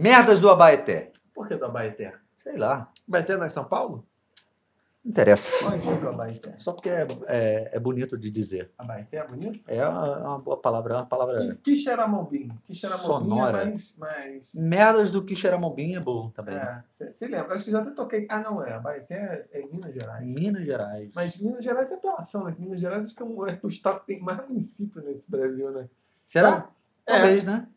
Merdas do Abaeté. Por que do Abaeté? Sei lá. Abaeté não é São Paulo? Não interessa. Onde fica o Abaeté? Só porque é, é, é bonito de dizer. Abaeté é bonito? É uma, é uma boa palavra. É uma palavra. E Quixeramobim? Quixeramobim Sonora. é mais... mais... Merdas do Quixeramobim é bom também. É, você lembra? Acho que já até toquei. Ah, não é. Abaeté é, é em Minas Gerais. Minas Gerais. Mas Minas Gerais é apelação, né? Minas Gerais acho que é, um, é o estado que tem mais município nesse Brasil, né? Será? É. Talvez, né?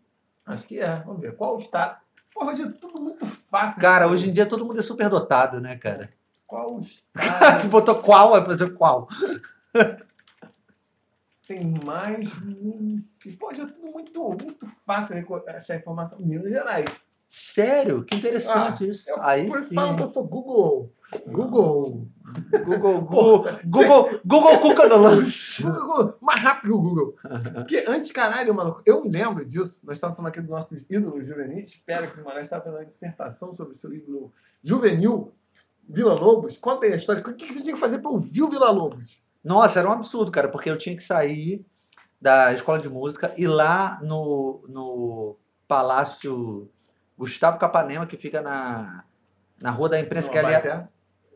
Acho que é. Vamos ver. Qual o estado? Porra, hoje é tudo muito fácil. Cara, né? hoje em dia todo mundo é super dotado, né, cara? Qual estado botou qual, vai fazer qual. tem mais município? Pô, hoje é tudo muito, muito fácil achar informação. Minas Gerais. Sério? Que interessante Ah, isso. Eu Aí por- sim. que eu sou Google. Google. Google, Google, Google, Google Cuca do Lanche. Mais rápido que o Google. Porque antes, caralho, maluco, eu me lembro disso. Nós estávamos falando aqui dos nossos ídolos juvenis. Espero que o Guimarães estava fazendo uma dissertação sobre o seu ídolo juvenil, Vila Lobos. Conta aí a história. O que que você tinha que fazer para ouvir o Vila Lobos? Nossa, era um absurdo, cara, porque eu tinha que sair da escola de música e lá no, no Palácio Gustavo Capanema, que fica na, na Rua da Imprensa, que é ali,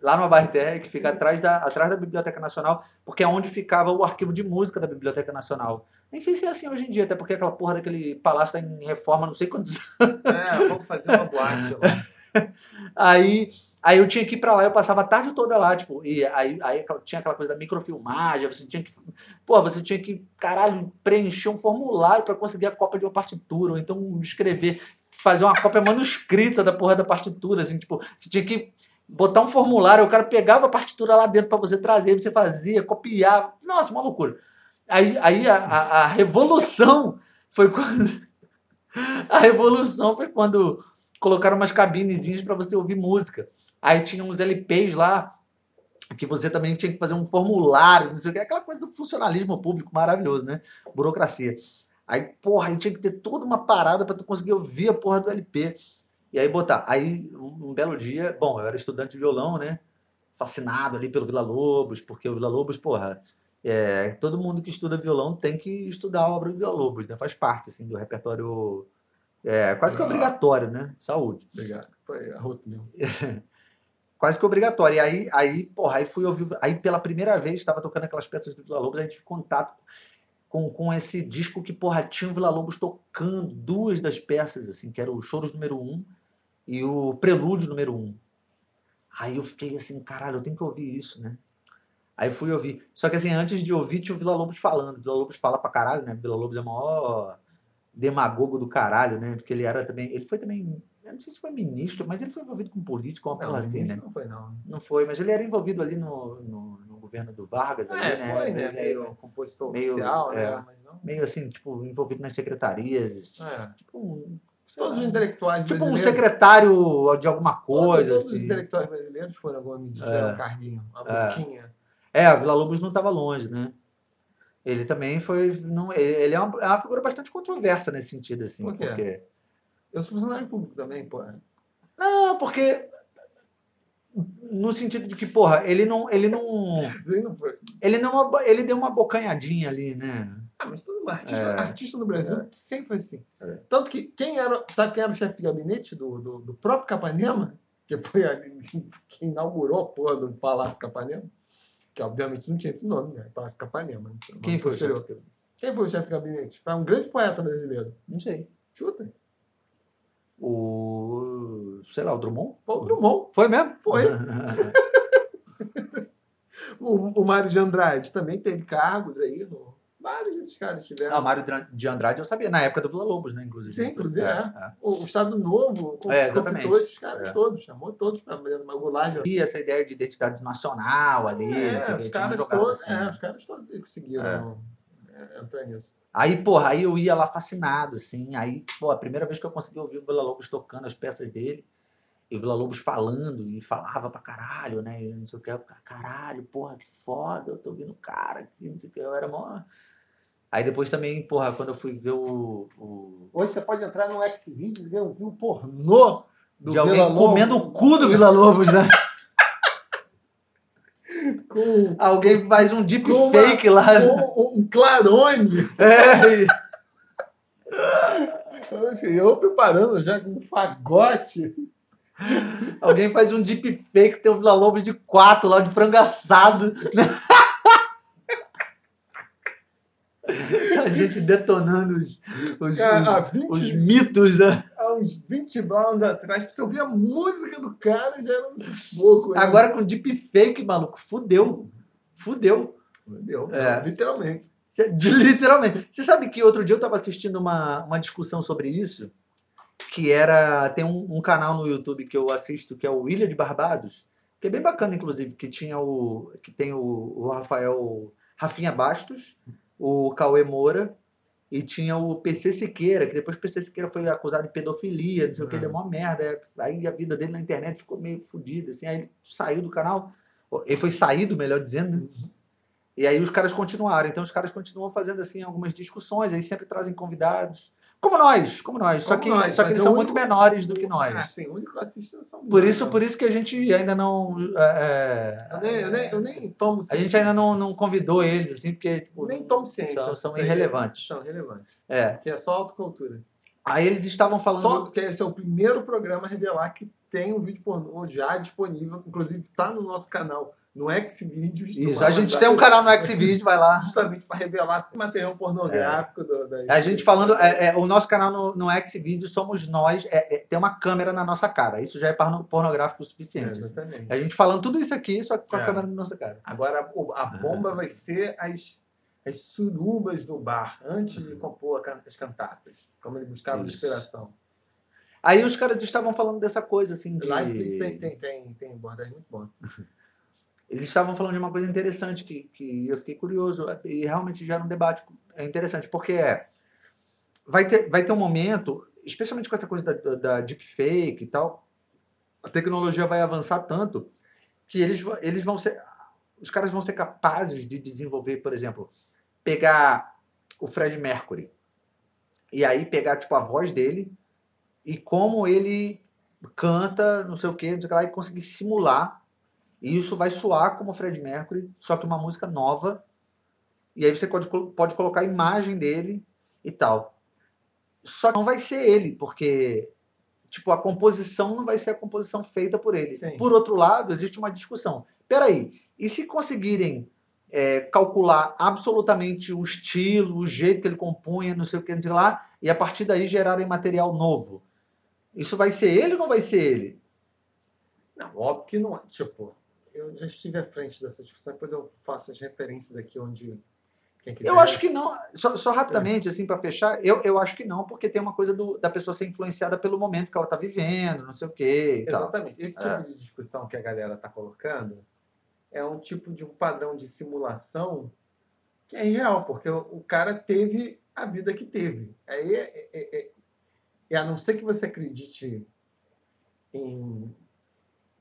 lá no Abaeté, que fica atrás da, atrás da Biblioteca Nacional, porque é onde ficava o arquivo de música da Biblioteca Nacional. Nem sei se é assim hoje em dia, até porque aquela porra daquele palácio está em reforma, não sei quantos É, vamos fazer uma boate lá. Aí, aí eu tinha que ir pra lá, eu passava a tarde toda lá, tipo, e aí, aí tinha aquela coisa da microfilmagem, você tinha que. Pô, você tinha que, caralho, preencher um formulário pra conseguir a cópia de uma partitura, ou então escrever, fazer uma cópia manuscrita da porra da partitura, assim, tipo, você tinha que botar um formulário, o cara pegava a partitura lá dentro pra você trazer, você fazia, copiava. Nossa, uma loucura. Aí, aí a, a, a revolução foi quando. A revolução foi quando colocaram umas cabinezinhas para você ouvir música. Aí tinha uns LPs lá que você também tinha que fazer um formulário, não sei o que, aquela coisa do funcionalismo público maravilhoso, né? Burocracia. Aí, porra, aí tinha que ter toda uma parada para tu conseguir ouvir a porra do LP. E aí botar. Aí, um, um belo dia, bom, eu era estudante de violão, né? Fascinado ali pelo Vila Lobos, porque o Vila Lobos, porra, é, todo mundo que estuda violão tem que estudar a obra do Vila Lobos, né? Faz parte, assim, do repertório é, quase que obrigatório, né? Saúde Obrigado. Foi a rota mesmo. quase que obrigatório. E aí, aí, porra, aí fui ouvir. Aí pela primeira vez estava tocando aquelas peças do Vila Lobos, a gente tive contato com, com esse disco que, porra, tinha o Vila Lobos tocando duas das peças, assim, que era o Choros número um e o Prelúdio número um. Aí eu fiquei assim, caralho, eu tenho que ouvir isso, né? Aí fui ouvir. Só que assim, antes de ouvir, tinha o Vila Lobos falando. O Vila Lobos fala pra caralho, né? O Vila Lobos é o maior demagogo do caralho, né? Porque ele era também. Ele foi também. Eu não sei se foi ministro, mas ele foi envolvido com política, uma porra assim, né? não foi, não. Não foi, mas ele era envolvido ali no, no governo do Vargas. ali, É, né? foi, né? É Meio compositor meio, oficial, é. né? Não. meio assim, tipo, envolvido nas secretarias. É. Tipo, um, sei Todos os intelectuais tipo um secretário de alguma coisa. Todos, todos os assim. intelectuais brasileiros foram alguma medida, É. um carguinho, uma É. boquinha. É, a Vila Lobos não estava longe, né? Ele também foi. Não, ele ele é uma, é uma figura bastante controversa nesse sentido, assim. Por quê? Porque, Eu sou funcionário público também, pô. não, porque. No sentido de que, porra, ele não. Ele não. Ele não. Ele não. Ele deu uma bocanhadinha ali, né? Ah, mas todo mundo, artista, É. artista no Brasil sempre foi assim. É. Tanto que quem era, sabe quem era o chefe de gabinete do, do, do próprio Capanema? Que foi ali, quem inaugurou a porra do Palácio Capanema? Que obviamente não tinha esse nome, né? Palácio Capanema. né? É Quem foi? Quem foi o chefe de gabinete? Foi um grande poeta brasileiro. Não sei. Chuta. O. Sei lá, o Drummond? Foi o Drummond. Foi mesmo? Foi. O, o Mário de Andrade também teve cargos aí. No, vários desses caras tiveram. Ah, o Mário de Andrade eu sabia, na época do Vila Lobos, né? Inclusive. Sim, inclusive, é. é. O, o Estado Novo É, esses caras É. todos, chamou todos para o Goulart. E essa ideia de identidade nacional ali. É, os caras todos, assim, é, né? os caras todos conseguiram é, entrar nisso. Aí, porra, aí eu ia lá fascinado, assim. Aí, pô, a primeira vez que eu consegui ouvir o Vila Lobos tocando as peças dele, e o Vila Lobos falando, e falava pra caralho, né? E não sei o que, eu ficava, caralho, porra, que foda, eu tô ouvindo o cara, aqui, não sei o que, eu era mó. Aí depois também, porra, quando eu fui ver o. o- Hoje você pode entrar no Xvideos e ver um pornô do de alguém Vila Lobos comendo o cu do Vila Lobos, né? com, alguém faz um Com uma- deepfake lá. com um clarone. É, Então, assim, eu preparando já com um fagote. Alguém faz um deepfake, tem o Vila Lobos de quatro lá de frango assado. A gente detonando os, os, Cara, os- 20 os mitos, né? Há uns 20 anos atrás, você ouvir a música do cara, já era um sufoco. né? Agora com deepfake, maluco, fudeu. Fudeu. Deu, É. literalmente. Cê- de- Literalmente. Você sabe que outro dia eu tava assistindo uma, uma discussão sobre isso, que era. Tem um, um canal no YouTube que eu assisto, que é o Ilha de Barbados, que é bem bacana, inclusive, que tinha o. que tem o, o Rafael Rafinha Bastos, o Cauê Moura. E tinha o PC Siqueira, que depois o PC Siqueira foi acusado de pedofilia, não sei o que, ele é uma merda. Aí a vida dele na internet ficou meio fodida, assim. Aí ele saiu do canal. Ele foi saído, melhor dizendo, né? E aí os caras continuaram. Então os caras continuam fazendo assim algumas discussões, aí sempre trazem convidados. Como nós, como nós. só Como que, nós, só que eles é são o muito único- menores do que nós. Ah, sim, o único assista são por nós, isso, por isso que a gente ainda não. é, Eu nem, eu nem, eu nem tomo a gente ainda não, não convidou eles, assim, porque tipo, Nem tomo ciência. são, são irrelevantes. São irrelevantes. É. Que é só autocultura. Aí eles estavam falando. Só que esse é o primeiro programa a revelar que tem um vídeo pornô já disponível. Inclusive, está no nosso canal, no Xvideos. Isso, a gente tem um canal no Xvideo, vai lá. Justamente para revelar material pornográfico do, das- A gente falando, é, é, o nosso canal no, no Xvideo somos nós, é, é, tem uma câmera na nossa cara. Isso já é porno- pornográfico o É, suficiente. assim. exatamente. A gente falando tudo isso aqui, só que com a É. câmera na nossa cara. Agora, o- a bomba vai ser as, as surubas do bar, antes de compor a as cantatas. Como ele buscava Isso. inspiração. Aí os caras estavam falando dessa coisa, assim, de... Leipzig tem, tem, tem, tem abordagem muito boa. Eles estavam falando de uma coisa interessante que, que eu fiquei curioso e realmente gera um debate é interessante, porque é, vai, ter, vai ter um momento, especialmente com essa coisa da, da, deepfake e tal, a tecnologia vai avançar tanto que eles, eles vão ser... Os caras vão ser capazes de desenvolver, por exemplo, pegar o Fred Mercury e aí pegar, tipo, a voz dele e como ele canta, não sei o que, não sei o que lá, e conseguir simular e isso vai soar como Fred Mercury, só que uma música nova. E aí você pode, pode colocar a imagem dele e tal. Só que não vai ser ele, porque tipo, a composição não vai ser a composição feita por ele. Sim. Por outro lado, existe uma discussão. Peraí, e se conseguirem é, calcular absolutamente o estilo, o jeito que ele compunha, não sei o que, não sei lá, e a partir daí gerarem material novo? Isso vai ser ele ou não vai ser ele? Não, óbvio que não é. Tipo, eu já estive à frente dessa discussão, depois eu faço as referências aqui onde quem quiser. Eu acho que não. Só, só rapidamente, assim, para fechar, eu, eu acho que não, porque tem uma coisa do- da pessoa ser influenciada pelo momento que ela tá vivendo, não sei o quê e tal. Exatamente. Esse tipo É. de discussão que a galera está colocando é um tipo de um padrão de simulação que é irreal, porque o, o cara teve a vida que teve. Aí é, é, é- é- e a não ser que você acredite em.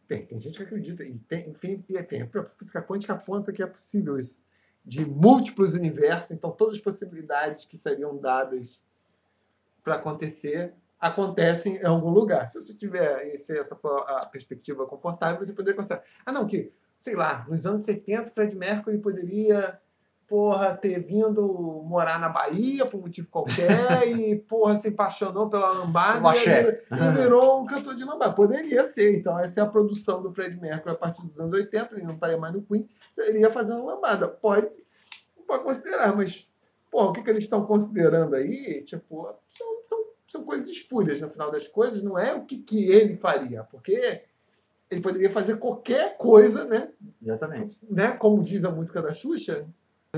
Bem, tem gente que acredita, e tem, enfim, e, enfim, a própria física quântica aponta que é possível isso. De múltiplos universos, então todas as possibilidades que seriam dadas para acontecer acontecem em algum lugar. Se você tiver, e se essa a perspectiva confortável, você poderia considerar. Ah, não, que, sei lá, nos anos 70, Fred Mercury poderia, porra, ter vindo morar na Bahia por um motivo qualquer e, porra, se apaixonou pela lambada e, e virou um cantor de lambada. Poderia ser. Então, essa é a produção do Fred Mercury a partir dos anos 80, ele não estaria mais no Queen, seria fazendo lambada. Pode, pode considerar, mas, porra, o que, que eles estão considerando aí, tipo, são, são, são coisas espúrias, no final das coisas, não é o que, que ele faria, porque ele poderia fazer qualquer coisa, né? Exatamente. né? Como diz a música da Xuxa,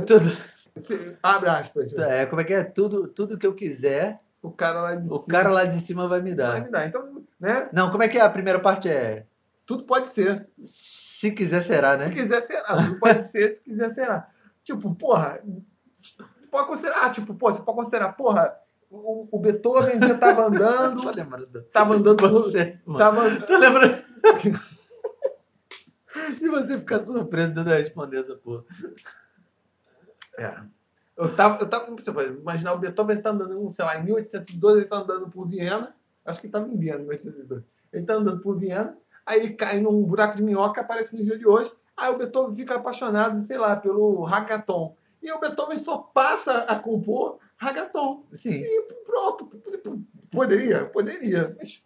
Tudo, se, abre aspas, é, como é que é? Tudo, tudo que eu quiser, o cara lá de o cima cara lá de cima vai me vai dar. me dar. Então, né? Não, como é que é? A primeira parte é. Tudo pode ser. Se quiser, será, Se né? quiser, será. Tudo pode ser, se quiser, será. Tipo, porra, pode considerar, tipo, pô, você pode considerar, porra, o, o Beethoven já tava andando, Tô lembrando. tava andando Você, mano. Tava, Tô lembrando. E você ficar surpreso de eu responder essa porra. É. Eu tava, eu tava, você pode imaginar o Beethoven tá andando, sei lá, em 1812 ele tá andando por Viena, acho que ele tava em Viena em 1812. Ele tá andando por Viena, aí ele cai num buraco de minhoca, aparece no dia de hoje, aí o Beethoven fica apaixonado, sei lá, pelo ragaton. E o Beethoven só passa a compor ragaton. Sim. E pronto. Poderia, poderia. Mas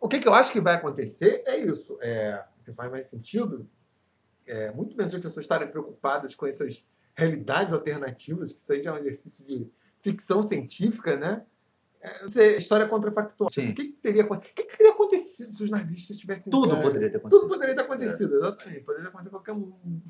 o que, que eu acho que vai acontecer é isso. É, faz mais sentido. É, muito menos as pessoas estarem preocupadas com essas realidades alternativas, que seja um exercício de ficção científica, né? É, isso é história contrafactual. Sim. O que, que teria, acon- o que, que teria acontecido se os nazistas tivessem Tudo ganho? poderia ter acontecido. Tudo poderia ter acontecido, exatamente. Poderia acontecer qualquer um.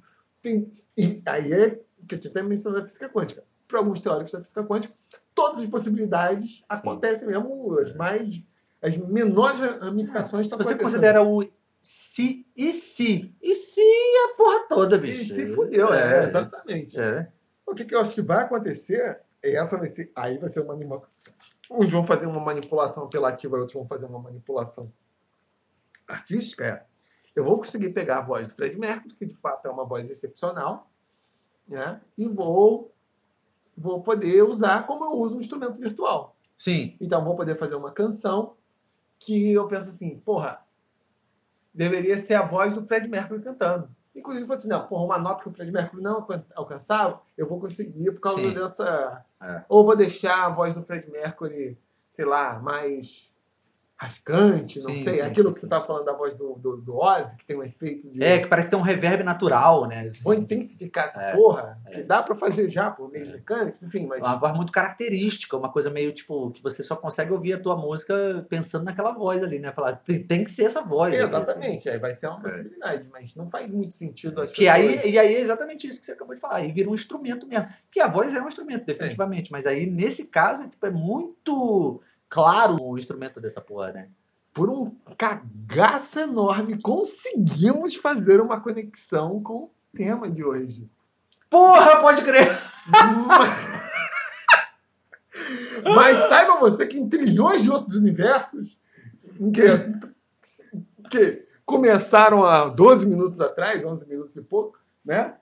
Tem, e aí é que eu tinha até mencionado a física quântica. Para alguns teóricos da física quântica, todas as possibilidades acontecem mesmo, as mais. as menores ramificações Se estão você acontecendo. considera o se e se. E se a porra toda, E bicho. se fudeu, é, exatamente. É. O que, que eu acho que vai acontecer, é essa vai ser. Aí vai ser uma anima... Uns vão fazer uma manipulação apelativa, outros vão fazer uma manipulação artística. É. Eu vou conseguir pegar a voz do Fred Mercury, que de fato é uma voz excepcional, né? E vou, vou poder usar como eu uso um instrumento virtual. Sim. Então, vou poder fazer uma canção que eu penso assim, porra, deveria ser a voz do Fred Mercury cantando. Inclusive, eu falei assim, não, porra, uma nota que o Fred Mercury não alcan- alcançava, eu vou conseguir por causa Sim. dessa... É. Ou vou deixar a voz do Fred Mercury, sei lá, mais rascante, não Sim, sei. sim, Aquilo sim, que você estava falando da voz do, do, do Ozzy, que tem um efeito de... É, que parece que tem um reverb natural, né? assim. Vou intensificar essa É, porra, é. que dá pra fazer já por meios mecânicos, enfim, mas... Uma voz muito característica, uma coisa meio tipo que você só consegue ouvir a tua música pensando naquela voz ali, né? Falar, tem, tem que ser essa voz. Exatamente, aí vai ser uma possibilidade, mas não faz muito sentido as Que pessoas... aí, e aí é exatamente isso que você acabou de falar. Aí vira um instrumento mesmo. Que a voz é um instrumento, definitivamente. Mas aí, nesse caso, é, tipo, é muito claro o instrumento dessa porra, né? por um cagaço enorme, conseguimos fazer uma conexão com o tema de hoje. Porra, pode crer! Mas, mas saiba você que em trilhões de outros universos que, que começaram há 12 minutos atrás, 11 minutos e pouco, né?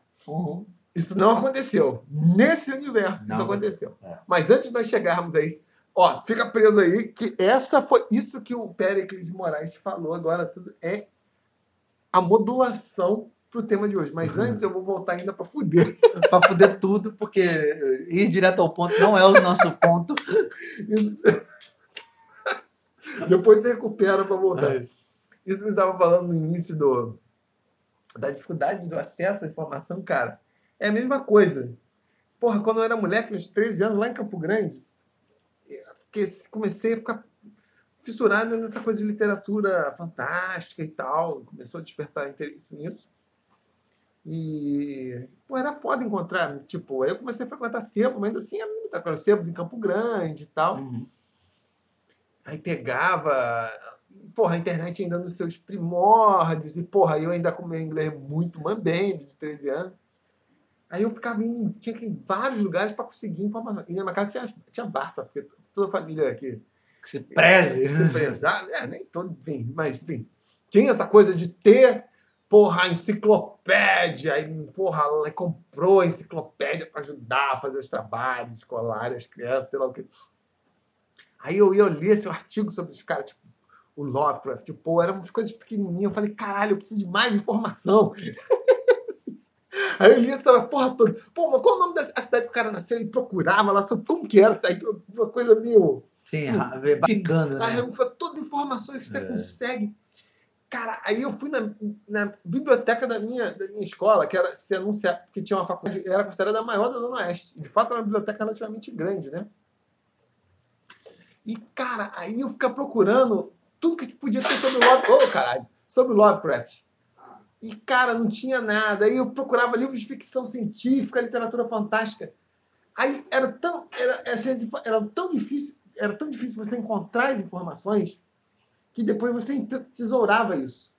Isso não aconteceu. Nesse universo Não isso aconteceu. É. Mas antes de nós chegarmos a isso, ó, fica preso aí que essa foi isso que o Péricles de Moraes falou agora tudo é a modulação pro tema de hoje. Mas antes eu vou voltar ainda para fuder. pra fuder tudo, porque ir direto ao ponto não é o nosso ponto. Você... Depois você recupera para voltar. Isso que você estava falando no início do, da dificuldade do acesso à informação, cara, é a mesma coisa. Porra, quando eu era moleque, nos 13 anos, lá em Campo Grande, eu fiquei- comecei a ficar fissurado nessa coisa de literatura fantástica e tal. Começou a despertar interesse nisso. E, pô, era foda encontrar, tipo, aí eu comecei a frequentar sebo, mas assim, era coisa, sebos em Campo Grande e tal. Uhum. Aí pegava, porra, a internet ainda nos seus primórdios, e porra, eu ainda com meu inglês muito mambembe, de 13 anos. Aí eu ficava em, tinha que ir em vários lugares para conseguir informação. E na minha casa tinha, tinha Barça, porque toda a família aqui Que se preze. se prezava, é, nem todo, enfim, mas enfim. Tinha essa coisa de ter, porra, a enciclopédia, aí, porra, ela comprou a enciclopédia para ajudar a fazer os trabalhos escolares, as crianças, sei lá o que. Aí eu ia ler esse artigo sobre os caras, tipo, o Lovecraft, tipo, pô, eram umas coisas pequenininhas. Eu falei, caralho, eu preciso de mais informação. Aí eu lia essa porra toda. Pô, mas qual o nome da cidade que o cara nasceu? E procurava lá sobre como que era. Aí uma coisa meio. Sim, ficando, Aí né? eu falei, todas as informações que você É. consegue. Cara, aí eu fui na, na biblioteca da minha, da minha escola, que era se anunciar, que tinha uma faculdade, era considerada a maior da Zona Oeste. De fato, era uma biblioteca relativamente grande, né? E, cara, aí eu ficava procurando tudo que podia ter sobre o Lovecraft. Ô, caralho! Sobre o Lovecraft. E, cara, não tinha nada. Aí eu procurava livros de ficção científica, literatura fantástica. Aí era tão, era, era tão difícil, era tão difícil você encontrar as informações que depois você tesourava isso.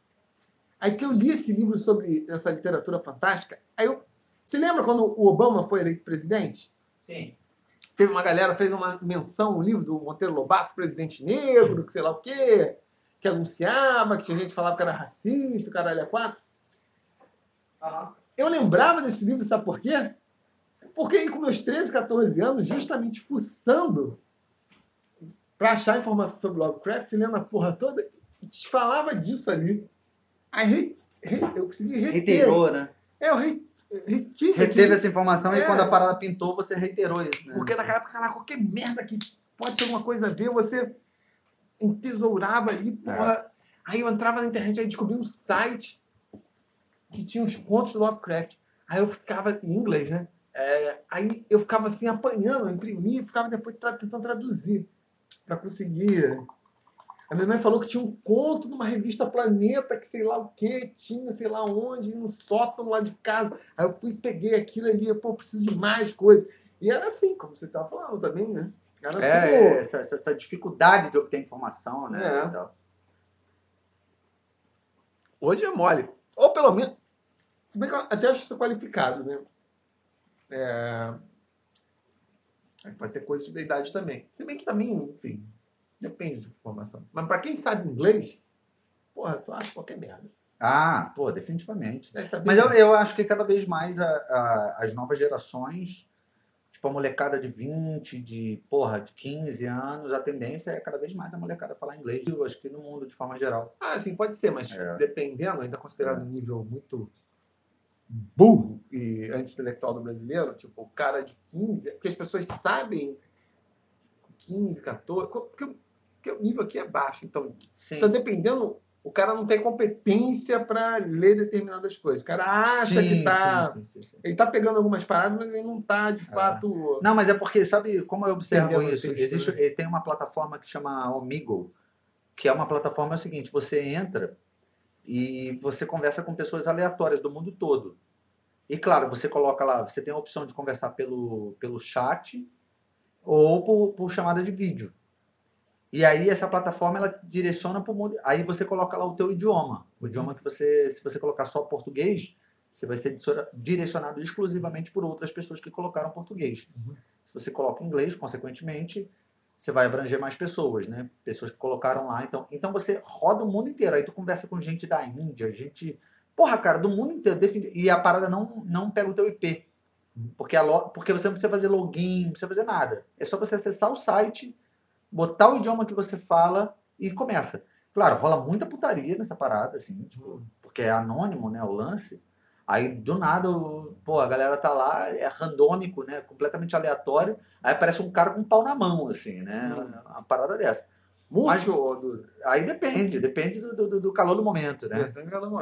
Aí que eu li esse livro sobre essa literatura fantástica, aí eu. Você lembra quando o Obama foi eleito presidente? Sim. Teve uma galera fez uma menção no livro do Monteiro Lobato, presidente negro, que sei lá o quê, que anunciava, que tinha gente que falava que era racista, caralho, é quatro. Eu lembrava desse livro, sabe por quê? Porque aí, com meus 13, 14 anos, justamente fuçando pra achar informação sobre Lovecraft, lendo a porra toda, e te falava disso ali. Aí re- re- eu consegui reter. Reiterou, né? É, eu re, retive Reteve aquilo. essa informação É. e quando a parada pintou, você reiterou isso, né? Porque naquela época, qualquer merda que pode ter alguma coisa a ver, você entesourava ali, porra. Aí eu entrava na internet e descobri um site que tinha os contos do Lovecraft. Aí eu ficava em inglês, né? É, aí eu ficava assim apanhando, imprimia e ficava depois tra tentando traduzir para conseguir. A minha mãe falou que tinha um conto numa revista Planeta, que sei lá o que, tinha sei lá onde, no sótão lá de casa. Aí eu fui peguei aquilo ali, pô, preciso de mais coisas. E era assim, como você estava falando também, né? Era É, tudo- essa, essa- dificuldade de obter informação, né? É. Hoje é mole. Ou pelo menos. Se bem que eu até acho isso qualificado, né? É... Pode ter coisas de verdade também. Se bem que também, enfim, depende da informação. Mas pra quem sabe inglês, porra, tu acha qualquer merda. Ah, pô, definitivamente. Mas eu, eu acho que cada vez mais a- a- as novas gerações, tipo a molecada de 20, de, porra, de 15 anos, a tendência é cada vez mais a molecada falar inglês. Eu acho que no mundo, de forma geral. Ah, sim, pode ser, mas É. dependendo, ainda considerado um nível muito burro e anti-intelectual do brasileiro, tipo, o cara de 15, porque as pessoas sabem 15, 14, porque, porque o nível aqui é baixo, então Sim. Então, dependendo, o cara não tem competência para ler determinadas coisas. O cara acha Sim, que tá. sim, sim, sim, sim. Ele tá pegando algumas paradas, mas ele não tá, de fato. Não, mas é porque, sabe como eu observo isso? Existe, né? Tem uma plataforma que chama Omigo, que é uma plataforma é o seguinte, você entra e você conversa com pessoas aleatórias do mundo todo. E claro, você coloca lá, você tem a opção de conversar pelo, pelo chat ou por, por chamada de vídeo. E aí essa plataforma ela direciona para o mundo. Aí você coloca lá o teu idioma. O idioma que você, se você colocar só português, você vai ser direcionado exclusivamente por outras pessoas que colocaram português. Uhum. Se você coloca inglês, consequentemente, você vai abranger mais pessoas, né? Pessoas que colocaram lá. Então, então você roda o mundo inteiro. Aí tu conversa com gente da Índia, gente. Porra, cara, do mundo inteiro. E a parada não, não pega o teu IP. Porque, a lo... Porque você não precisa fazer login, não precisa fazer nada. É só você acessar o site, botar o idioma que você fala e começa. Claro, rola muita putaria nessa parada, assim, tipo, porque é anônimo, né, o lance. Aí, do nada, o- pô, a galera tá lá, é randômico, né, completamente aleatório. Aí aparece um cara com um pau na mão, assim, né, uma parada dessa. Murcho ou do. Aí depende, depende do, do, do calor do momento, né.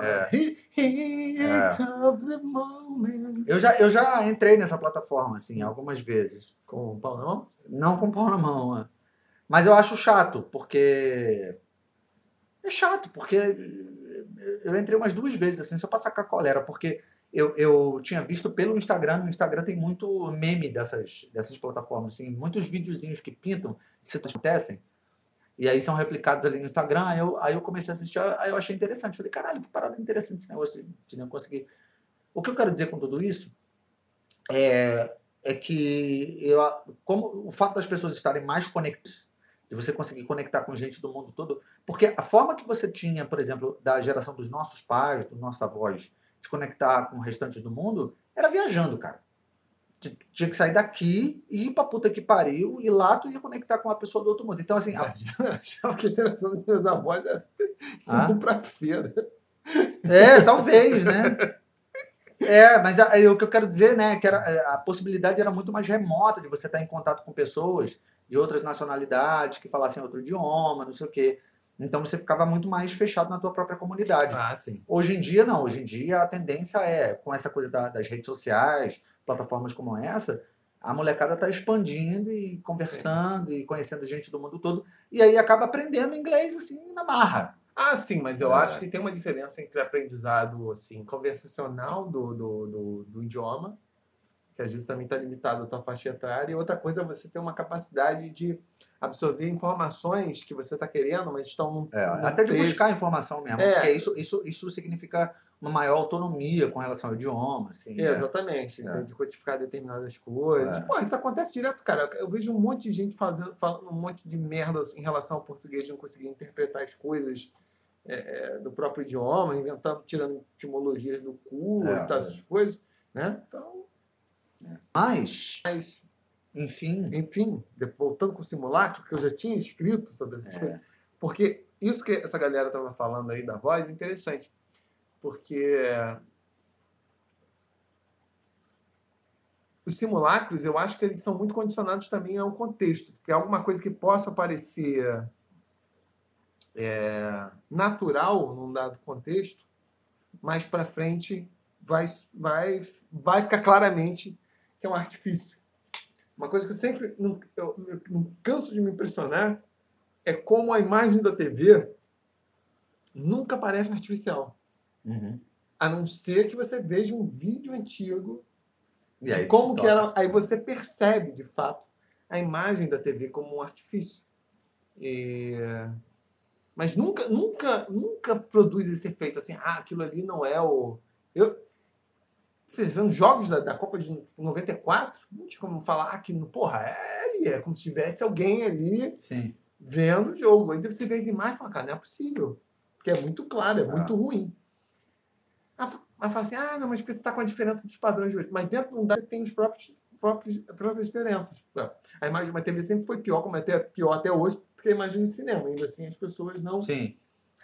É. Heat of the moment. Eu já, eu já entrei nessa plataforma, assim, algumas vezes. Com o pau na mão? Não com pau na mão, é. Mas eu acho chato, porque. É chato, porque eu entrei umas duas vezes, assim, só pra sacar qual era, porque eu, eu tinha visto pelo Instagram, no Instagram tem muito meme dessas, dessas plataformas, assim, muitos videozinhos que pintam que acontecem, e aí são replicados ali no Instagram, aí eu, aí eu comecei a assistir, aí eu achei interessante, falei, caralho, que parada interessante esse negócio de não conseguir. O que eu quero dizer com tudo isso é, é que eu, como o fato das pessoas estarem mais conectadas, de você conseguir conectar com gente do mundo todo, porque a forma que você tinha, por exemplo, da geração dos nossos pais, dos nossos avós, de conectar com o restante do mundo, era viajando, cara. Tinha que sair daqui e ir pra puta que pariu, e lá tu ia conectar com uma pessoa do outro mundo. Então, assim, a- Achava que a geração dos meus avós era Ah? pra feira. É, talvez, né? É, mas a- aí o que eu quero dizer, né, que era, é, a possibilidade era muito mais remota de você estar em contato com pessoas de outras nacionalidades que falassem outro idioma, não sei o quê. Então você ficava muito mais fechado na tua própria comunidade. Ah, sim. Hoje em dia, não. Hoje em dia, a tendência é, com essa coisa da- das redes sociais, plataformas como essa, a molecada está expandindo e conversando e conhecendo gente do mundo todo. E aí acaba aprendendo inglês, assim, na marra. Ah, sim, mas eu É. acho que tem uma diferença entre aprendizado assim, conversacional do, do, do, do idioma, que às vezes também está limitado à tua faixa etária, e outra coisa é você ter uma capacidade de absorver informações que você está querendo, mas estão num, É, num até de texto. buscar informação mesmo. É. Porque isso, isso, isso significa uma maior autonomia com relação ao idioma. Assim, É, né? Exatamente, É. de codificar determinadas coisas. É. Pô, isso acontece direto, cara. Eu vejo um monte de gente fazendo, falando um monte de merda assim, em relação ao português, de não conseguir interpretar as coisas é, é, do próprio idioma, inventando, tirando etimologias do cu e tal, essas coisas, né? Então, Mas, mas, enfim, enfim, voltando com o simulacro, que eu já tinha escrito sobre essas É. coisas, porque isso que essa galera tava falando aí da voz é interessante, porque os simulacros, eu acho que eles são muito condicionados também ao contexto. Porque alguma coisa que possa parecer é, natural num dado contexto, mais para frente vai, vai, vai ficar claramente que é um artifício. Uma coisa que eu sempre não, eu, eu não canso de me impressionar é como a imagem da TV nunca parece artificial. Uhum. A não ser que você veja um vídeo antigo E aí, como que era. Aí você percebe, de fato, a imagem da TV como um artifício. E- Mas nunca, nunca, nunca produz esse efeito assim, ah, aquilo ali não é o. Eu. Vocês vendo jogos da, da Copa de 94, não tinha como falar ah, que, porra, é ali, é como se tivesse alguém ali Sim. vendo o jogo. Aí você vê as imagens e fala, cara, não é possível. Porque é muito claro, é Ah. muito ruim. Aí fa- aí fala assim, ah, não, mas você está com a diferença dos padrões de hoje. Mas dentro de um dado você tem os próprios, próprios, as próprias diferenças. A imagem de uma TV sempre foi pior, como é até pior até hoje, porque a imagem do cinema. Ainda assim, as pessoas não... Sim.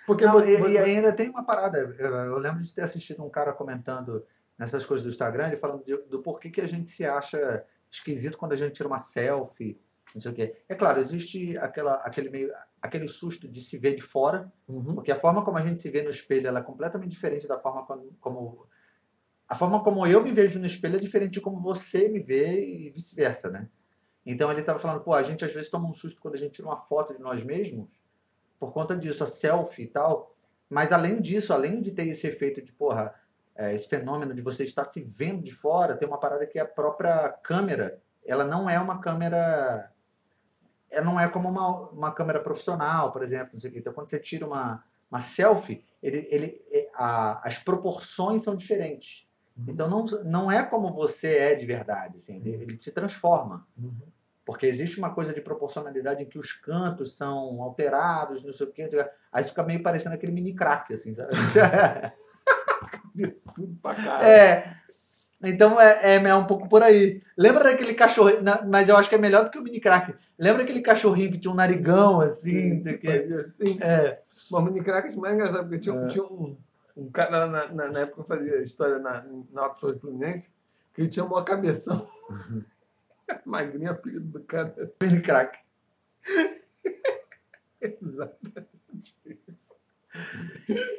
Porque Não, vo- e, e ainda tem uma parada. Eu, eu lembro de ter assistido um cara comentando nessas coisas do Instagram, ele falando de- do porquê que a gente se acha esquisito quando a gente tira uma selfie, não sei o quê. É claro, existe aquela, aquele, meio, aquele susto de se ver de fora, Uhum. porque a forma como a gente se vê no espelho ela é completamente diferente da forma como, como. A forma como eu me vejo no espelho é diferente de como você me vê e vice-versa, né? Então ele estava falando, pô, a gente às vezes toma um susto quando a gente tira uma foto de nós mesmos, por conta disso, a selfie e tal. Mas além disso, além de ter esse efeito de, porra, é, esse fenômeno de você estar se vendo de fora, tem uma parada que a própria câmera, ela não é uma câmera. Ela não é como uma, uma câmera profissional, por exemplo. Então, quando você tira uma, uma selfie, ele, ele, é, a- as proporções são diferentes. Uhum. Então, não, não é como você é de verdade. Assim, ele, ele se transforma. Uhum. Porque existe uma coisa de proporcionalidade em que os cantos são alterados, não sei o quê. não sei o quê. Aí fica meio parecendo aquele mini crack, assim, sabe? Absurdo pra caralho. é. Então é, é, é um pouco por aí. Lembra daquele cachorrinho. Mas eu acho que é melhor do que o mini crack. Lembra aquele cachorrinho que tinha um narigão assim, quê? Fazia assim. É. Bom, o mini crack é mais engraçado, porque tinha, É. tinha um, um cara na, na, na época que eu fazia história na, na Oxford Fluminense, que ele tinha uma cabeção. Magrinho, apelido do cara. Mini crack. Exatamente.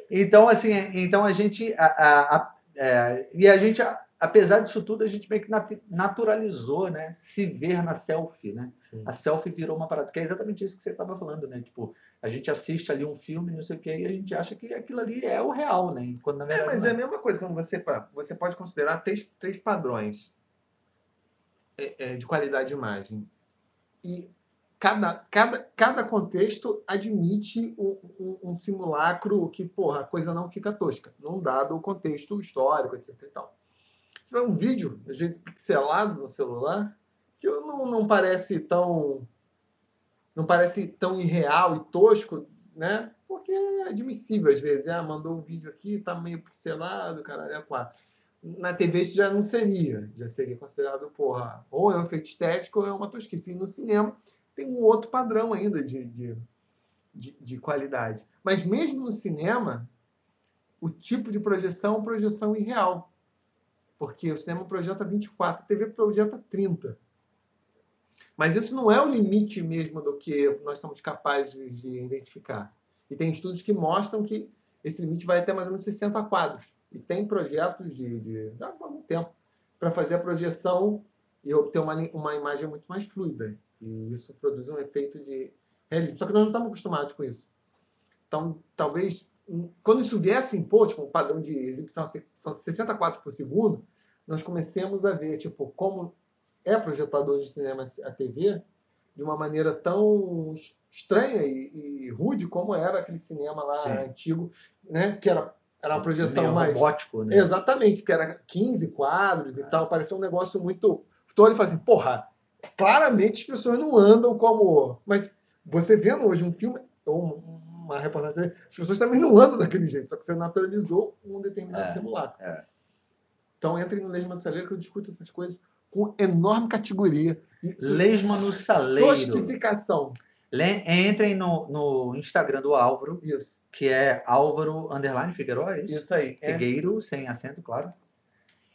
Então, assim, então a gente. a- a- a- é, e a gente, apesar disso tudo, a gente meio que nat- naturalizou, né? Se ver na selfie, né? Sim. A selfie virou uma parada, que é exatamente isso que você estava falando, né? Tipo, a gente assiste ali um filme, não sei o quê, e a gente acha que aquilo ali é o real, né? Quando na É, verdade. mas não é a mesma coisa quando você. Você pode considerar três, três padrões é, é, de qualidade de imagem. E cada, cada, cada contexto admite um, um- um simulacro que, porra, a coisa não fica tosca. Não dado o contexto histórico, etc. E tal. Você vê um vídeo, às vezes pixelado no celular, que não, não parece tão. Não parece tão irreal e tosco, né? Porque é admissível às vezes. Ah, mandou um vídeo aqui, tá meio pixelado, caralho, é quatro. Na TV isso já não seria. Já seria considerado, porra, ou é um efeito estético ou é uma tosquice. E no cinema tem um outro padrão ainda de, de, de, de qualidade. Mas mesmo no cinema, o tipo de projeção é projeção irreal. Porque o cinema projeta 24, a TV projeta 30. Mas isso não é o limite mesmo do que nós somos capazes de identificar. E tem estudos que mostram que esse limite vai até mais ou menos 60 quadros. E tem projetos de, de há algum tempo para fazer a projeção e obter uma, uma imagem muito mais fluida. E isso produz um efeito de realismo. Só que nós não estamos acostumados com isso. Então, talvez, quando isso viesse impor, tipo, um padrão de exibição assim, 60 quadros por segundo, nós comecemos a ver, tipo, como é projetador de cinema a TV de uma maneira tão es- estranha e, e rude como era aquele cinema lá Sim. antigo, né? Que era, era uma projeção meio mais... robótico, né? Exatamente, porque era 15 quadros e tal, parecia um negócio muito. Então ele fala assim, porra, claramente as pessoas não andam como. Mas você vendo hoje um filme, ou um- uma reportagem, as pessoas também não andam daquele jeito, só que você naturalizou um determinado É, simulacro. é. Então entre no Leisman Saleiro que eu discuto essas coisas com enorme categoria. Lesma no Saleiro. Sostificação. Le- Entrem no, no Instagram do Álvaro, Isso. que é Álvaro Underline Figueiredo, é isso? Isso aí. É. Figueiro, sem acento, claro.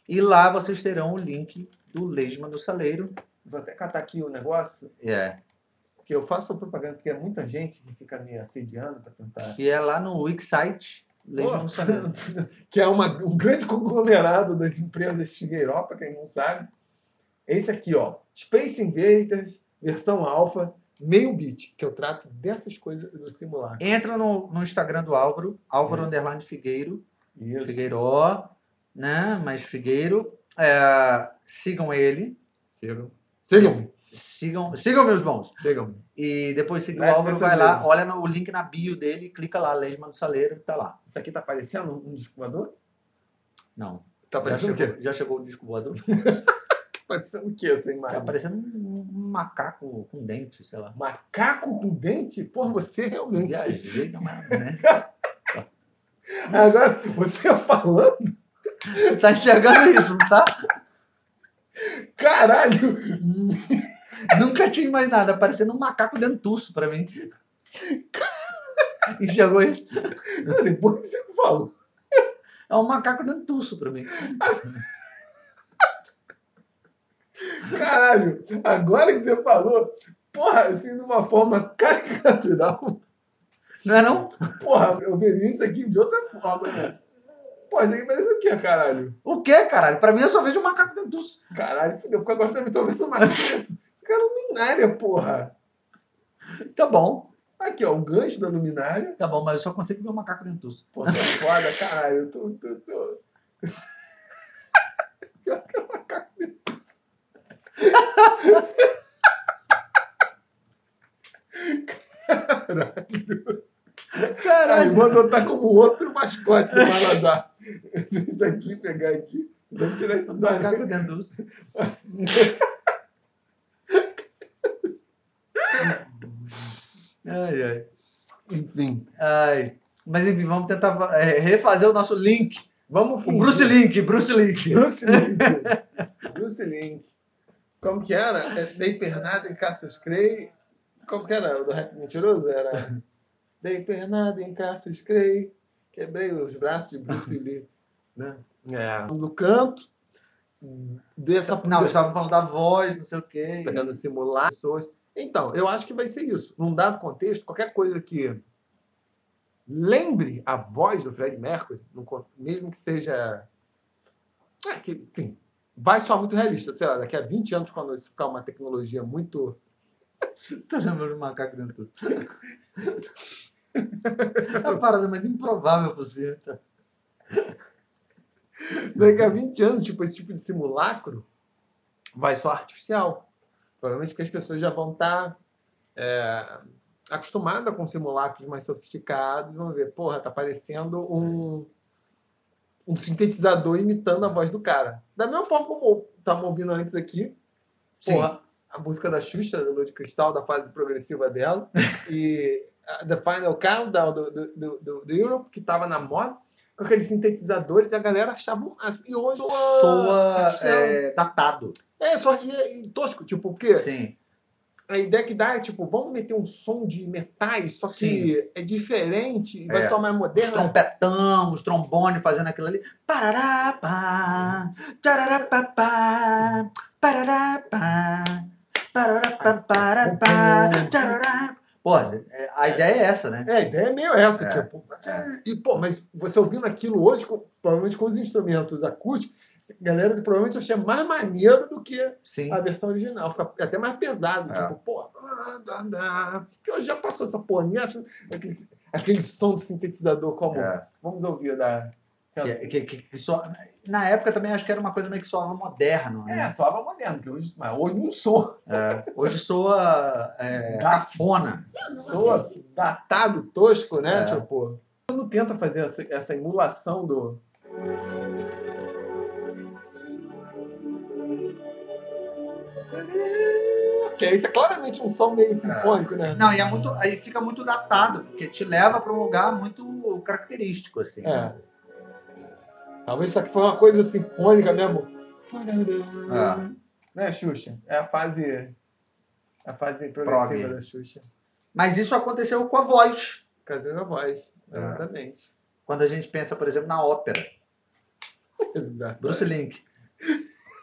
E lá vocês terão o link do Leisman do Saleiro. Vou até catar aqui o negócio, É. que eu faço propaganda, porque é muita gente que fica me assediando para tentar. Que é lá no Wixsite, Saleiro. que é uma, um grande conglomerado das empresas Figueiró, para quem não sabe. Esse aqui, ó, Space Invaders, versão alfa, meio bit, que eu trato dessas coisas do simulacro. Entra no, no Instagram do Álvaro, Álvaro Isso. Underline Figueiro, Isso. Figueiró, né? Mas Figueiro. É, sigam ele. Sigam. Sigam-me. Sigam, sigam meus bons. Sigam-me. E depois siga o Álvaro, vai lá, olha no o link na bio dele, clica lá, Lesma do Saleiro, tá lá. Isso aqui tá parecendo um disco voador? Não. Tá Já parecendo o chegou, quê? já chegou o disco voador? Tá parecendo o quê essa Tá imagem? parecendo um, macaco com dente, sei lá. Macaco com dente? Pô, você realmente. Viajei, não é, né? Agora, você falando, Tu tá enxergando isso, não tá? Caralho! Nunca tinha mais nada, parecendo um macaco dentuço pra mim. Enxergou isso? Depois que você falou. É um macaco dentuço pra mim. Caralho, agora que você falou, porra, assim, de uma forma caricatural, Não é não? porra, eu veria isso aqui de outra forma, né? Pô, isso aqui parece o quê, caralho? O quê, caralho? Pra mim eu só vejo um macaco dentuço. Caralho, fudeu, porque agora também tô vendo uma cabeça. Isso aqui é luminária, porra. Tá bom. Aqui, ó, o gancho da luminária. Tá bom, mas eu só consigo ver um macaco dentuço. Pô, tá foda, caralho. Eu tô. tô, tô... Pior que é um macaco Caralho. Caralho. vou adotar como outro mascote do Maladar. Isso aqui, pegar aqui. Vamos tirar isso da Macaco dentuço. Ai, ai. Enfim. Ai. Mas enfim, vamos tentar é, refazer o nosso link. Vamos fingir. Bruce Link, Bruce Link. Bruce Link. Bruce Link. Como que era? É, Dei pernada em Cassius Clay. Como que era? O do rap mentiroso? Era. Dei pernada em Cassius Clay. Quebrei os braços de Bruce Lee. Né? É. Do canto. Dessa Não, eu estava falando da voz, não sei o quê. pegando simular pessoas. Então, eu acho que vai ser isso. Num dado contexto, qualquer coisa que lembre a voz do Fred Mercury, no mesmo que seja. É, que, enfim, vai soar muito realista. Sei lá, daqui a 20 anos, quando isso ficar uma tecnologia muito. Tô lembrando do macaco dentuço. É a parada mais improvável possível. Daqui a 20 anos, tipo, esse tipo de simulacro vai soar artificial. Provavelmente porque as pessoas já vão estar é, acostumadas com simulacros mais sofisticados e vão ver, porra, tá parecendo um, um sintetizador imitando a voz do cara. Da mesma forma como estavam ouvindo antes aqui, Sim. porra, a música da Xuxa, da Lua de Cristal, da fase progressiva dela, e The Final Countdown do, do, do, do, do Europe, que tava na moda, com aqueles sintetizadores, e a galera achava um máximo. E hoje Soa artificial. é, datado. É, só e, é- e tosco, tipo, porque Sim. a ideia que dá é, tipo, vamos meter um som de metais, só que é diferente, vai É. soar mais Os moderno. trompetão, os trombones fazendo aquilo ali. Parará, pá, tarará, pá, pá, parará, pá, parará, pá, pará, pá, tarará. Pô, é, a ideia é essa, né? É, a ideia é meio essa, É. tipo. E, pô, mas você ouvindo aquilo hoje, com- provavelmente com os instrumentos acústicos, a galera provavelmente achei mais maneiro do que Sim. a versão original. Fica até mais pesado. É. Tipo, pô. Porque hoje já passou essa porra. ninguém acha Aquele, aquele som de sintetizador como. É. Vamos ouvir da. Que, que, que, que só, na época também acho que era uma coisa meio que soava moderno. É, Né? soava moderno, que hoje, hoje não soa. É. Hoje soa é, cafona. Soa datado, tosco, né? É. Tipo. Quando tenta fazer essa, essa emulação do. Que isso é claramente um som meio sinfônico, né? Não, e é muito, aí fica muito datado, porque te leva para um lugar muito característico, assim. É. Talvez isso aqui foi uma coisa sinfônica mesmo. Ah. Né, Xuxa? É a fase. A fase progressiva Prog. da Xuxa. Mas isso aconteceu com a voz. Casei na voz. É. Exatamente. Quando a gente pensa, por exemplo, na ópera. Bruce Link.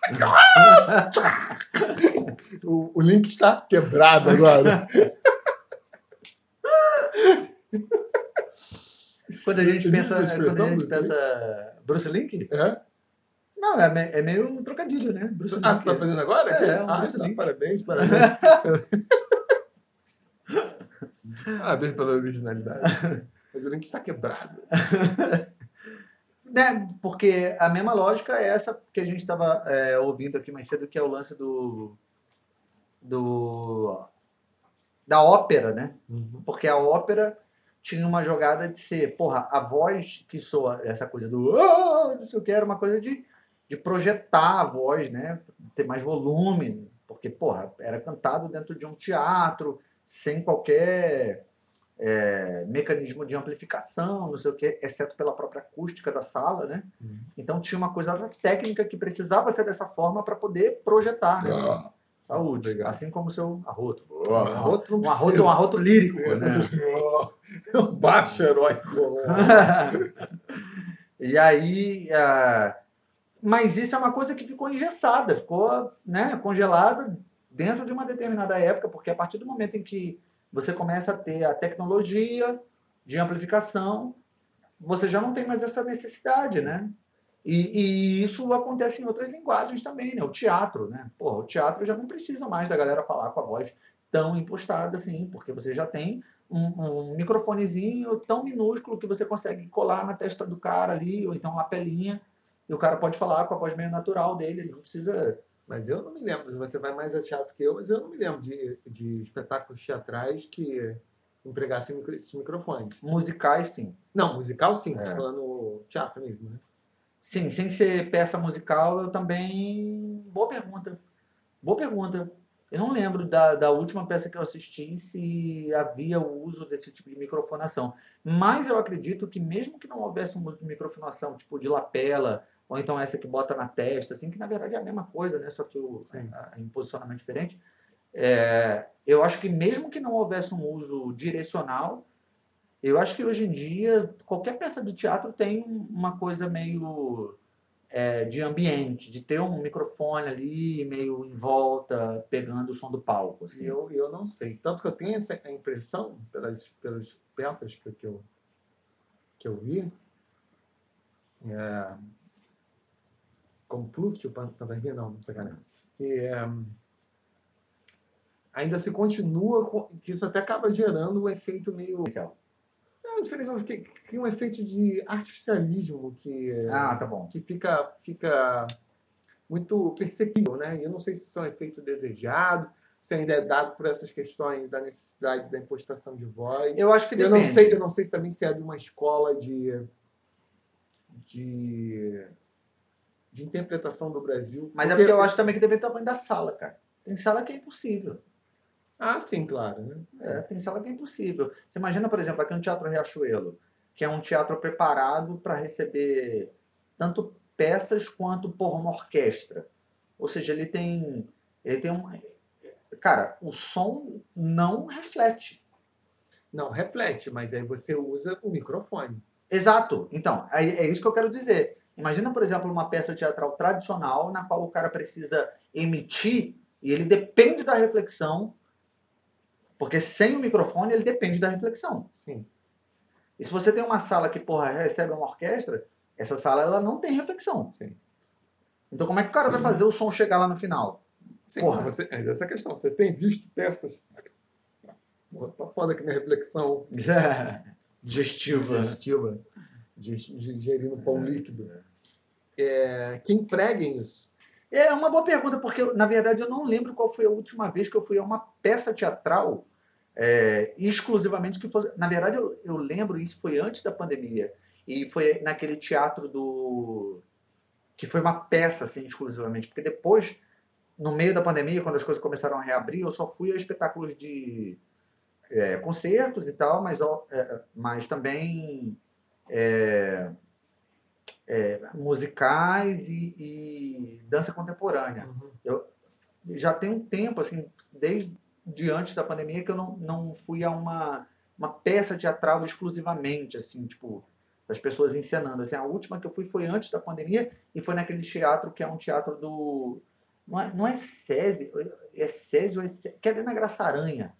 o, o link está quebrado agora. Quando a gente Existe pensa, quando a gente pensa Bruce Link? É? Não, é, é meio um trocadilho, né? Bruce Ah, Link. tu tá fazendo agora? É, um ah, Bruce tá, Lee. parabéns, parabéns. parabéns pela originalidade. Mas o link está quebrado. Né, porque a mesma lógica é essa que a gente estava ouvindo aqui mais cedo, que é o lance do, do da ópera, né? Porque a ópera tinha uma jogada de ser, porra, a voz que soa, essa coisa do "Ah", não sei o que, era uma coisa de, de projetar a voz, né? Ter mais volume, porque, porra, era cantado dentro de um teatro, sem qualquer é, mecanismo de amplificação, não sei o que, exceto pela própria acústica da sala, né? Uhum. Então tinha uma coisa da técnica que precisava ser dessa forma para poder projetar, né? Saúde, Obrigado. assim como o seu arroto. Um arroto Um arroto, um arroto lírico, né? É um baixo heróico. e aí. ah, mas isso é uma coisa que ficou engessada, ficou né, congelada dentro de uma determinada época, porque a partir do momento em que você começa a ter a tecnologia de amplificação, você já não tem mais essa necessidade, né? E, e isso acontece em outras linguagens também, né? O teatro, né? Porra, o teatro já não precisa mais da galera falar com a voz tão impostada assim, porque você já tem um, um microfonezinho tão minúsculo que você consegue colar na testa do cara ali, ou então uma pelinha, e o cara pode falar com a voz meio natural dele, ele não precisa. Mas eu não me lembro, você vai mais a teatro que eu, mas eu não me lembro de, de espetáculos teatrais que empregassem esses microfones. Musicais, sim. Não, musical sim, É. falando teatro mesmo, né? Sim, sem ser peça musical, eu também. Boa pergunta. Boa pergunta. Eu não lembro da, da última peça que eu assisti se havia o uso desse tipo de microfonação. Mas eu acredito que, mesmo que não houvesse um uso de microfonação, tipo de lapela, ou então essa que bota na testa, assim, que na verdade é a mesma coisa, né? Só que o, Sim. a- em posicionamento diferente. É, eu acho que mesmo que não houvesse um uso direcional, eu acho que hoje em dia qualquer peça de teatro tem um- uma coisa meio é, de ambiente, de ter um microfone ali meio em volta, pegando o som do palco. Assim. eu, eu não sei. Tanto que eu tenho essa impressão, pelas, pelas peças que, eu, que eu vi, é, como Pluft, o Pantanarina, não, sacanagem, que é, ainda se continua, que isso até acaba gerando um efeito meio... Não, diferença que cria um efeito de artificialismo que, Ah, tá bom. que fica, fica muito perceptível, né? E eu não sei se isso é um efeito desejado, se ainda é dado por essas questões da necessidade da impostação de voz. Eu acho que Eu não sei, eu não sei se também se é de uma escola de de, de interpretação do Brasil. Mas é porque eu acho também que depende do tamanho da sala, cara. Tem sala que é impossível. Ah, sim, claro. Né? É, tem sala que é impossível. Você imagina, por exemplo, aqui no Teatro Riachuelo, que é um teatro preparado para receber tanto peças quanto por uma orquestra. Ou seja, ele tem, ele tem um, cara, o som não reflete. Não, reflete, mas aí você usa o microfone. Exato. Então, é, é isso que eu quero dizer. Imagina, por exemplo, uma peça teatral tradicional na qual o cara precisa emitir e ele depende da reflexão, porque sem o microfone ele depende da reflexão. Sim. E se você tem uma sala que, porra, recebe uma orquestra, essa sala ela não tem reflexão. Sim. Então como é que o cara vai fazer o som chegar lá no final? Sim, Porra. Você, é essa a questão. Você tem visto peças. Porra, tá foda que minha reflexão Digestiva. digestiva, dig- digerindo pão líquido. É, que empreguem isso. É uma boa pergunta, porque na verdade eu não lembro qual foi a última vez que eu fui a uma peça teatral é, exclusivamente que fosse. Na verdade, eu, eu lembro, isso foi antes da pandemia. E foi naquele teatro do. que foi uma peça, assim, exclusivamente. Porque depois, no meio da pandemia, quando as coisas começaram a reabrir, eu só fui a espetáculos de é, concertos e tal, mas, é, mas também é, é, musicais e, e dança contemporânea já tem um tempo, assim, desde de antes da pandemia, que eu não, não fui a uma, uma peça teatral exclusivamente, assim, tipo, das pessoas encenando. Assim, a última que eu fui foi antes da pandemia e foi naquele teatro que é um teatro do. Não é, não é SESI, é SESI ou é SESI, que é ali na Graça Aranha.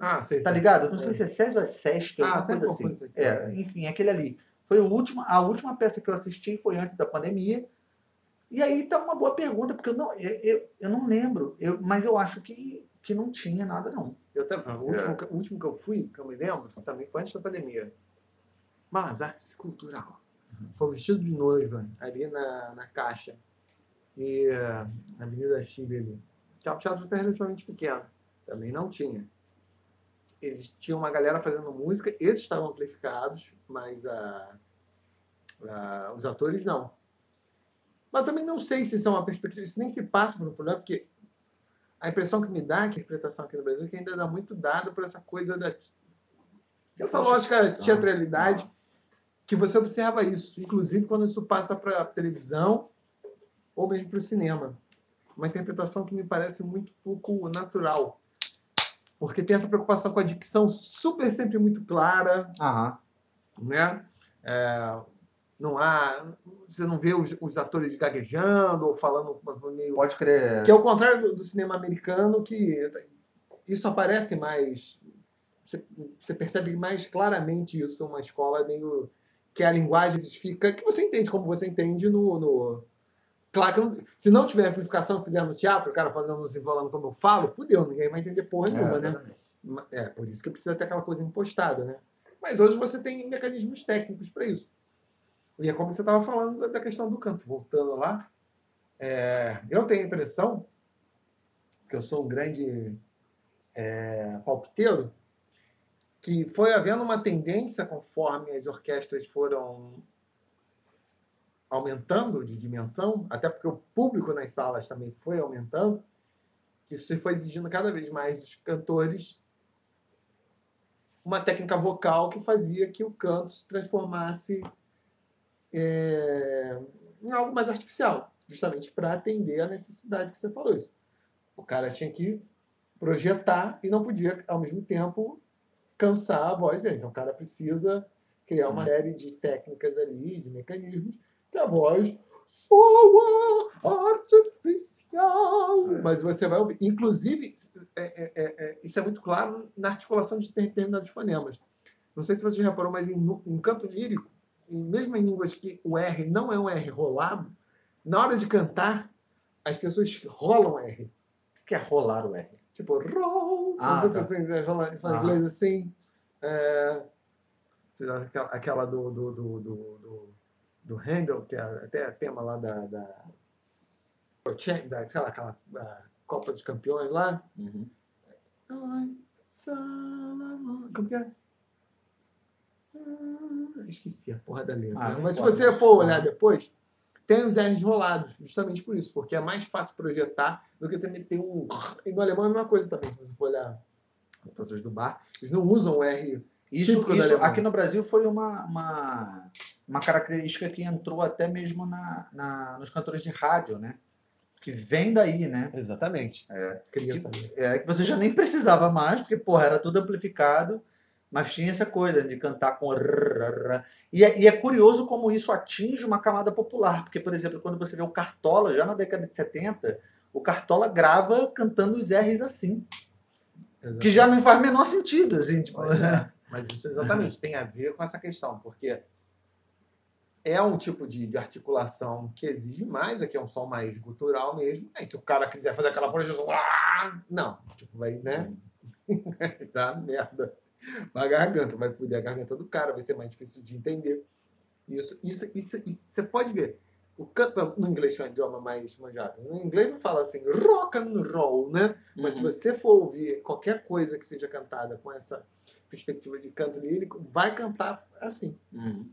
Ah, sei, Tá sei. ligado? Não sei É. se é SESI ou é SESC, Ah, alguma coisa assim. aqui. É, enfim, aquele ali. Foi o último, a última peça que eu assisti foi antes da pandemia. E aí tá uma boa pergunta, porque eu não, eu, eu, eu não lembro, eu, mas eu acho que, que não tinha nada, não. Eu também. O último, que- o último que eu fui, que eu me lembro, também foi antes da pandemia. Mas Artes Cultural. Foi vestido de noiva, ali na, na Caixa. E eh, na Avenida Chile ali. Que é teatro até relativamente pequeno. Também não tinha. Existia uma galera fazendo música, esses estavam amplificados, mas a, a- os atores não. Mas também não sei se isso é uma perspectiva, isso nem se passa por um problema, porque a impressão que me dá, que a interpretação aqui no Brasil, é que ainda dá muito dado por essa coisa da. Essa lógica de teatralidade, que você observa isso, inclusive quando isso passa para televisão ou mesmo para o cinema. Uma interpretação que me parece muito pouco natural. Porque tem essa preocupação com a dicção super sempre muito clara, Aham. né? É, não há. Você não vê os, os atores gaguejando ou falando meio Pode crer. que é o contrário do, do cinema americano, que isso aparece mais. Você, você percebe mais claramente isso, uma escola meio. que a linguagem fica. que você entende como você entende no. no- claro que não- se não tiver amplificação fizer no teatro, o cara fazendo se enrolando como eu falo, fudeu, ninguém vai entender porra nenhuma, né? Ma- É, por isso que precisa ter aquela coisa impostada, né? Mas hoje você tem mecanismos técnicos para isso. E é como você estava falando da, questão do canto. Voltando lá, é, eu tenho a impressão que eu sou um grande é, palpiteiro, que foi havendo uma tendência conforme as orquestras foram aumentando de dimensão, até porque o público nas salas também foi aumentando, que se foi exigindo cada vez mais dos cantores uma técnica vocal que fazia que o canto se transformasse é, em algo mais artificial, justamente para atender a necessidade que você falou isso. O cara tinha que projetar e não podia, ao mesmo tempo, cansar a voz dele. Então, o cara precisa criar uma série de técnicas ali, de mecanismos, que a voz soa artificial. Mas você vai ouvir. Inclusive, é, é, é, é, isso é muito claro na articulação de determinados fonemas. Não sei se você já reparou, mas em, em canto lírico, mesmo em línguas que o R não é um R rolado, na hora de cantar, as pessoas rolam R. O que é rolar o R? Tipo, roll. Ah, se você tá. assim, rola- fala Aham. inglês assim. É, aquela, do, do, do, do, do, do Handel, que é até tema lá da, da, da sei lá, aquela da Copa dos Campeões lá. Uhum. Como que é? Ah, Esqueci a porra da letra. Ah, Mas se você for olhar depois, tem os R's rolados, justamente por isso, porque é mais fácil projetar do que você meter um. E no alemão é a mesma coisa também, se você for olhar notações do bar, eles não usam o R. Isso, da isso Alemanha. aqui no Brasil foi uma, uma, uma característica que entrou até mesmo na, na, nos cantores de rádio, né? Que vem daí, né? Exatamente. É. Queria Que, saber. é, que você já nem precisava mais, porque, porra, era tudo amplificado, mas tinha essa coisa de cantar com. E é, e é curioso como isso atinge uma camada popular, porque, por exemplo, quando você vê o Cartola, já na década de 70, o Cartola grava cantando os R's assim, que já não faz o menor sentido, assim, tipo. É. Mas isso exatamente tem a ver com essa questão, porque é um tipo de, de articulação que exige mais, aqui é um som mais gutural mesmo. Aí se o cara quiser fazer aquela projeção, ah, não, tipo, vai, né? Dar merda. Vai garganta, vai foder a garganta do cara, vai ser mais difícil de entender. Isso, isso, isso, isso você pode ver. O canto, no inglês é um idioma mais manjado, no inglês não fala assim rock and roll, né? Mas se Uhum. você for ouvir qualquer coisa que seja cantada com essa perspectiva de canto lírico, vai cantar assim, Uhum.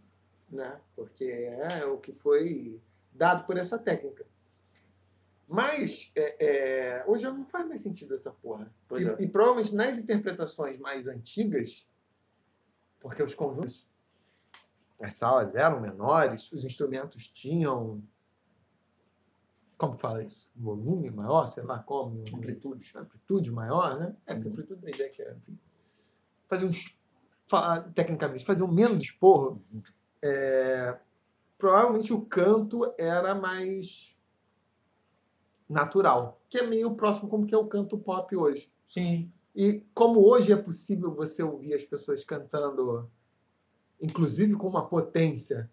né? Porque é o que foi dado por essa técnica. Mas é, é, hoje não faz mais sentido essa porra. E, é. e provavelmente nas interpretações mais antigas, porque os conjuntos, as salas eram menores, os instrumentos tinham. Como fala isso? Um volume maior, sei lá como. Amplitude. amplitude maior, né? É, porque Uhum. amplitude da ideia que é, enfim, fazer uns, tecnicamente, fazer um menos esporro, é, provavelmente o canto era mais natural, que é meio próximo como que é o canto pop hoje. Sim. E como hoje é possível você ouvir as pessoas cantando, inclusive com uma potência,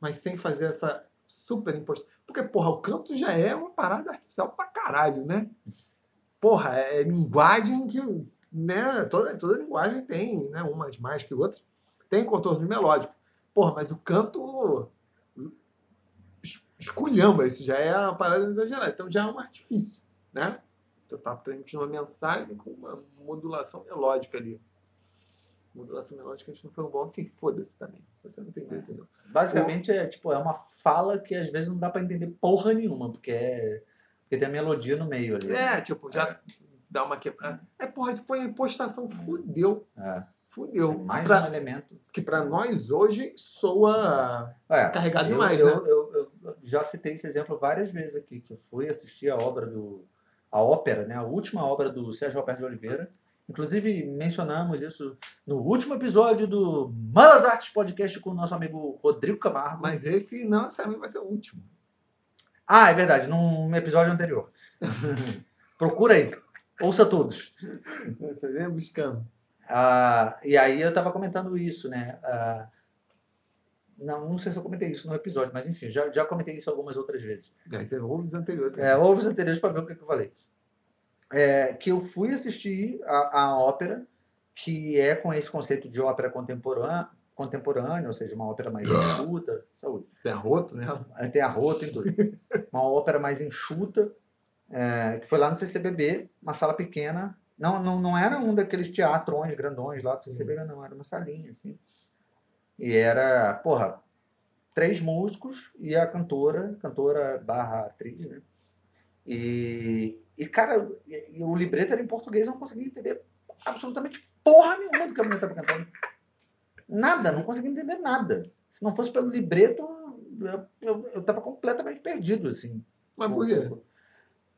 mas sem fazer essa super imposta. Porque, porra, o canto já é uma parada artificial pra caralho, né? Porra, é linguagem que. Né, toda, toda linguagem tem, né? Umas mais que outras. Tem contorno melódico. Porra, mas o canto esculhamba, isso já é uma parada exagerada. Então já é um artifício, né? Você tá transmitindo uma mensagem com uma modulação melódica ali. Modulação melódica a gente não foi um bom. Enfim, foda-se também. Você não entendeu, entendeu? Basicamente é tipo, é uma fala que às vezes não dá pra entender porra nenhuma, porque é. Porque tem a melodia no meio ali. É, tipo, já dá uma quebrada. É, porra, tipo, a impostação fudeu. É. Fudeu. Mais Pra- um elemento. que pra nós hoje soa É, carregado eu, demais, eu, né? eu já citei esse exemplo várias vezes aqui, que eu fui assistir a obra do. a ópera, né? A última obra do Sérgio Roberto de Oliveira. Inclusive, mencionamos isso no último episódio do Malas Artes Podcast com o nosso amigo Rodrigo Camargo. Mas esse não necessariamente vai ser o último. Ah, é verdade, num episódio anterior. Procura aí. Ouça todos. Você vem buscando. Ah, e aí eu tava comentando isso, né? Ah, não, não sei se eu comentei isso no episódio, mas enfim, já, já comentei isso algumas outras vezes. Aí você ouve os anteriores. É, ouve os anteriores para ver o que, que eu falei. É, que eu fui assistir a, a ópera, que é com esse conceito de ópera contemporânea, contemporânea ou seja, uma ópera mais enxuta. Saúde. Tem arroto, né? Aí Tem a rota e tudo. Uma ópera mais enxuta, é, que foi lá no CCBB, uma sala pequena. Não, não, não era um daqueles teatrões grandões lá do CCBB, não. Era uma salinha, assim. E era, porra, três músicos e a cantora, cantora barra atriz, né? E, e cara, e- e o libreto era em português, eu não conseguia entender absolutamente porra nenhuma do que a mulher estava cantando. Nada, não conseguia entender nada. Se não fosse pelo libreto, eu, eu, eu tava completamente perdido, assim. Mas por quê?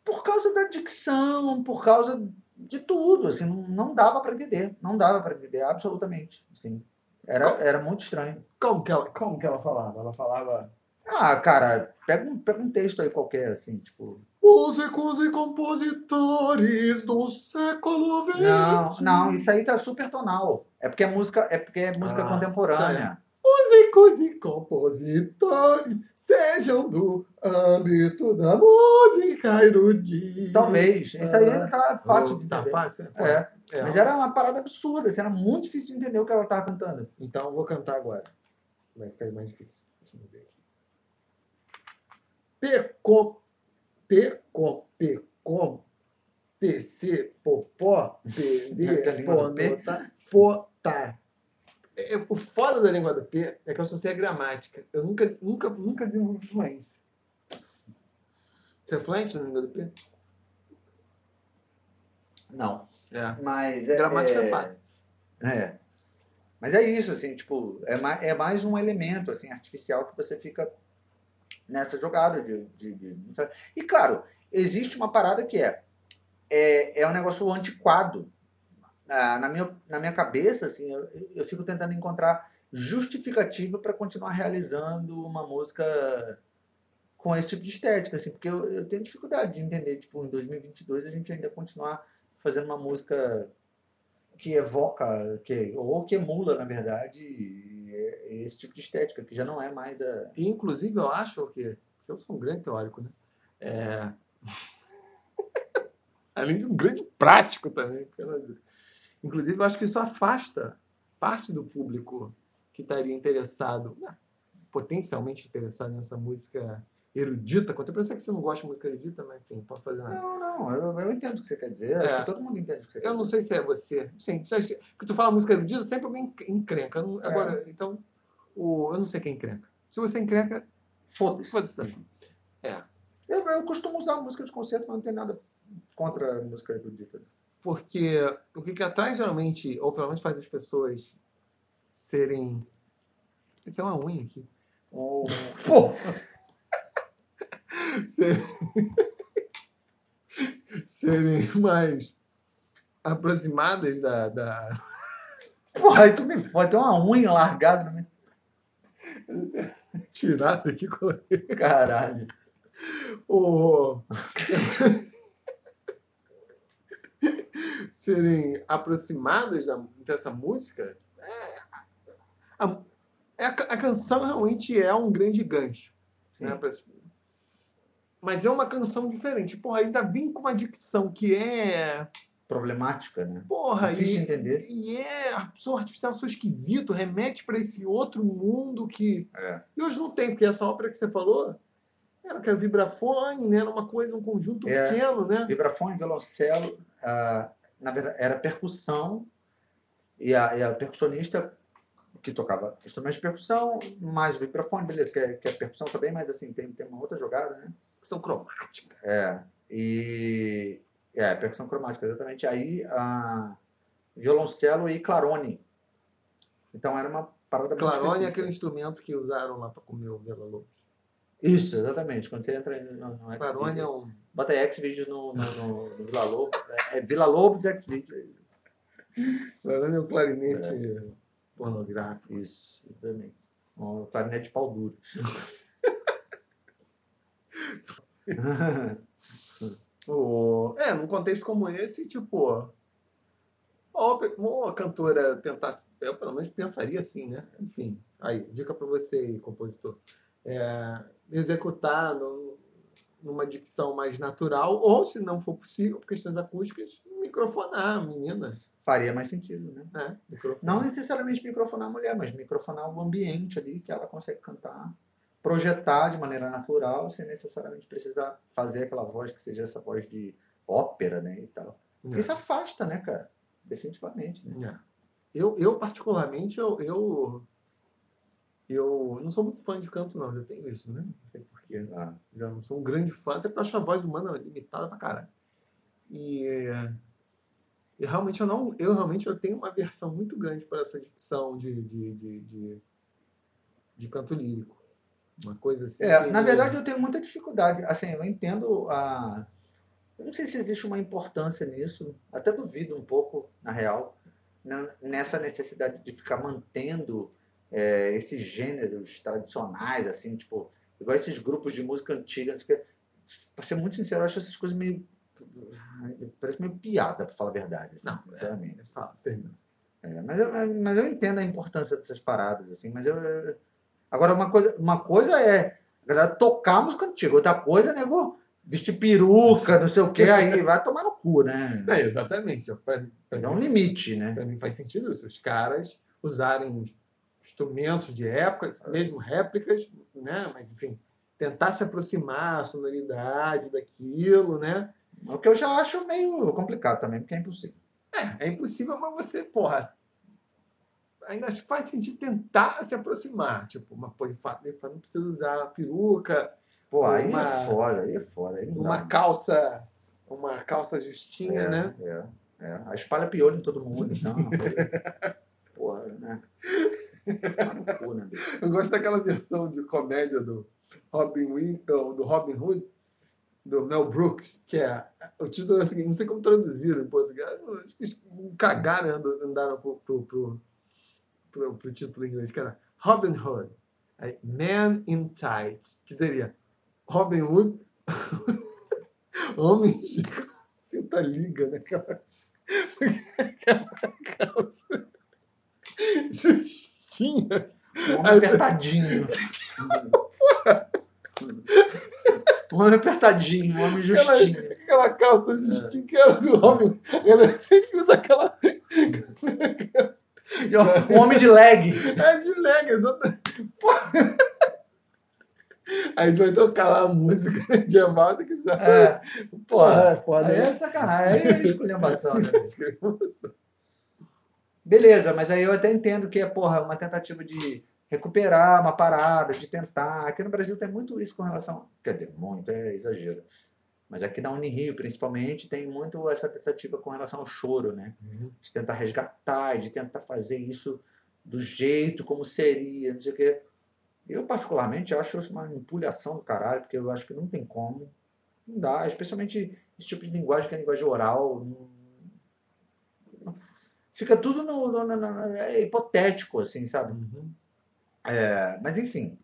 Por causa da dicção, por causa de tudo, assim, não, não dava para entender, não dava para entender, absolutamente, assim. Era, era muito estranho. Como que, ela, como que ela falava? Ela falava. Ah, cara, pega um, pega um texto aí qualquer, assim, tipo... Músicos e compositores do século XX. Não, não, isso aí tá super tonal. É porque é música, é porque é música Ah, contemporânea. Músicos e compositores sejam do âmbito da música erudita. Talvez. Isso aí ainda tá fácil de Tá entender. fácil? Pô, É. é. Mas era uma parada absurda, assim, era muito difícil de entender o que ela tava cantando. Então eu vou cantar agora. Vai ficar mais difícil. Deixa eu ver aqui. Pecom, pecom, pecom, PC, popó, PD, é ponota, potar. É, é, O foda da língua do P é que eu só sei a gramática. Eu nunca, nunca, nunca desenvolvi fluência. Você é fluente na língua do P? Não. É. Mas é. Gramática é é, fácil. É. Mas é isso, assim, tipo, é mais, é mais um elemento, assim, artificial que você fica nessa jogada de, de, de-? E, claro, existe uma parada que é, é, é um negócio antiquado. Ah, na, minha, na minha cabeça, assim, eu, eu fico tentando encontrar justificativa para continuar realizando uma música com esse tipo de estética, assim, porque eu, eu tenho dificuldade de entender, tipo, em 2022 a gente ainda continuar fazendo uma música que evoca, que, ou que emula, na verdade, esse tipo de estética, que já não é mais a. E, inclusive, eu acho que, que eu sou um grande teórico, né? É... Além de um grande prático também. quero dizer. Inclusive, eu acho que isso afasta parte do público que estaria interessado, né, potencialmente interessado nessa música erudita. Contemporânea, eu sei que você não gosta de música erudita, mas enfim, posso fazer nada. Não, não, eu, eu entendo o que você quer dizer, acho É. que todo mundo entende o que você quer Eu não dizer. sei se é você. Sim, porque tu fala música erudita, sempre alguém encrenca. Eu não- Agora, então, o, eu não sei quem encrenca. Se você encrenca, Foda-se. foda-se também. Eu, eu costumo usar música de concerto, mas não tem nada contra a música erudita. Porque o que, que atrai geralmente, ou pelo menos faz as pessoas serem. Tem uma unha aqui. Ou, pô, Serem, serem mais aproximadas da, da. porra, aí tu me fode, tem uma unha largada no meio. Tirado aqui, coloquei. Caralho. O... serem aproximadas da- dessa música, é, a, é a, a canção realmente é um grande gancho. Né, pra- Mas é uma canção diferente. Porra, ainda vem com uma dicção que é. Problemática, né? Porra, Difícil e, entender. e é. Sou artificial, sou esquisito, remete para esse outro mundo que. É. E hoje não tem, porque essa ópera que você falou era que era vibrafone, né? Era uma coisa, um conjunto É. pequeno, né? Vibrafone, violoncelo, ah, na verdade, era percussão e a, e a percussionista que tocava instrumentos de percussão, mais o vibrafone, beleza, que é, que é percussão também, mas assim, tem, tem uma outra jogada, né? São cromática. É, e... É, percussão cromática, exatamente. Aí, a violoncelo e clarone. Então, era uma parada muito Clarone é aquele instrumento que usaram lá para comer o Vila Lobos. Isso, exatamente. Quando você entra no, no. Clarone é um. Bota aí Xvideo no, no, no, no Vila Lobo. É, é Vila Lobos Xvideo. Clarone é um clarinete pornográfico. Isso, exatamente. Um clarinete de pau duro. O- É, num contexto como esse, tipo. Uma cantora tentar. Eu, pelo menos, pensaria assim, né? Enfim, aí, dica para você, aí, compositor. É, executar no- numa dicção mais natural, ou, se não for possível, por questões acústicas, microfonar a menina. Faria mais sentido, né? Microfonar. Não necessariamente microfonar a mulher, mas microfonar o ambiente ali que ela consegue cantar, projetar de maneira natural, sem necessariamente precisar fazer aquela voz que seja essa voz de ópera, né, e tal. Porque Isso afasta, né, cara? Definitivamente, né? É. Eu, eu particularmente, eu, eu, eu não sou muito fã de canto, não. Já tenho isso, né? Não sei porquê. Ah, Já não sou um grande fã, até porque eu acho a voz humana limitada pra caralho. E, e realmente eu não. Eu realmente eu tenho uma aversão muito grande para essa dicção de, de, de, de, de canto lírico. Uma coisa assim. É, que- na verdade eu tenho muita dificuldade. Assim, eu entendo a. Eu não sei se existe uma importância nisso, até duvido um pouco, na real, na- nessa necessidade de ficar mantendo é, esses gêneros tradicionais, assim, tipo, igual esses grupos de música antiga. Pra ser muito sincero, eu acho essas coisas meio. Parece meio piada, pra falar a verdade, assim, Não, sinceramente. é, fala, termina. É, mas, eu, mas eu entendo a importância dessas paradas, assim, mas eu. Agora, uma coisa, uma coisa é a galera tocar música antiga, outra coisa é nego vestir peruca, não sei o que, aí vai tomar no cu, né? É, exatamente. Pra, pra Dá um limite, né? Para mim faz sentido isso. Os caras usarem instrumentos de época, mesmo réplicas, né? Mas enfim, tentar se aproximar a sonoridade daquilo, né? O que eu já acho meio complicado também, porque é impossível. É impossível, mas você, porra, ainda faz sentido tentar se aproximar. Tipo, uma pô, não precisa usar peruca, Pô, aí Uma- é foda, aí é foda. Aí uma dá. calça, uma calça justinha, é, né? É, é. A espalha piolho em todo mundo, então. Né? Né? Eu gosto daquela versão de comédia do Robin, Win- do do Robin Hood, do Mel Brooks, que é. O título é o seguinte, não sei como traduziram em português. Cagaram, and- andaram pro, pro, pro, pro, pro título em inglês, que era Robin Hood, Man in Tights, que seria Robin Hood, homem de cinta liga, né? Aquela, aquela calça justinha. Um homem apertadinho. Um homem apertadinho, um homem Aquela, justinho. aquela calça justinha que era do homem. Ela sempre usa aquela. Um homem de leg. É de lega, exatamente. Aí vai tocar lá a música de Evaldo que já. É, Porra, é foda. aí é né? sacanagem, aí é esculhambação, né? Discriminação. Beleza, mas aí eu até entendo que é, porra, uma tentativa de recuperar uma parada, de tentar. Aqui no Brasil tem muito isso com relação. Quer dizer, muito é exagero. Mas aqui na Unirio, principalmente, tem muito essa tentativa com relação ao choro, né? De tentar resgatar, de tentar fazer isso do jeito como seria, não sei o quê. Eu, particularmente, acho uma empulhação do caralho, porque eu acho que não tem como. Não dá, especialmente esse tipo de linguagem que é linguagem oral. não- Fica tudo no, no- no- no- é hipotético, assim, sabe? Uhum. É, mas enfim,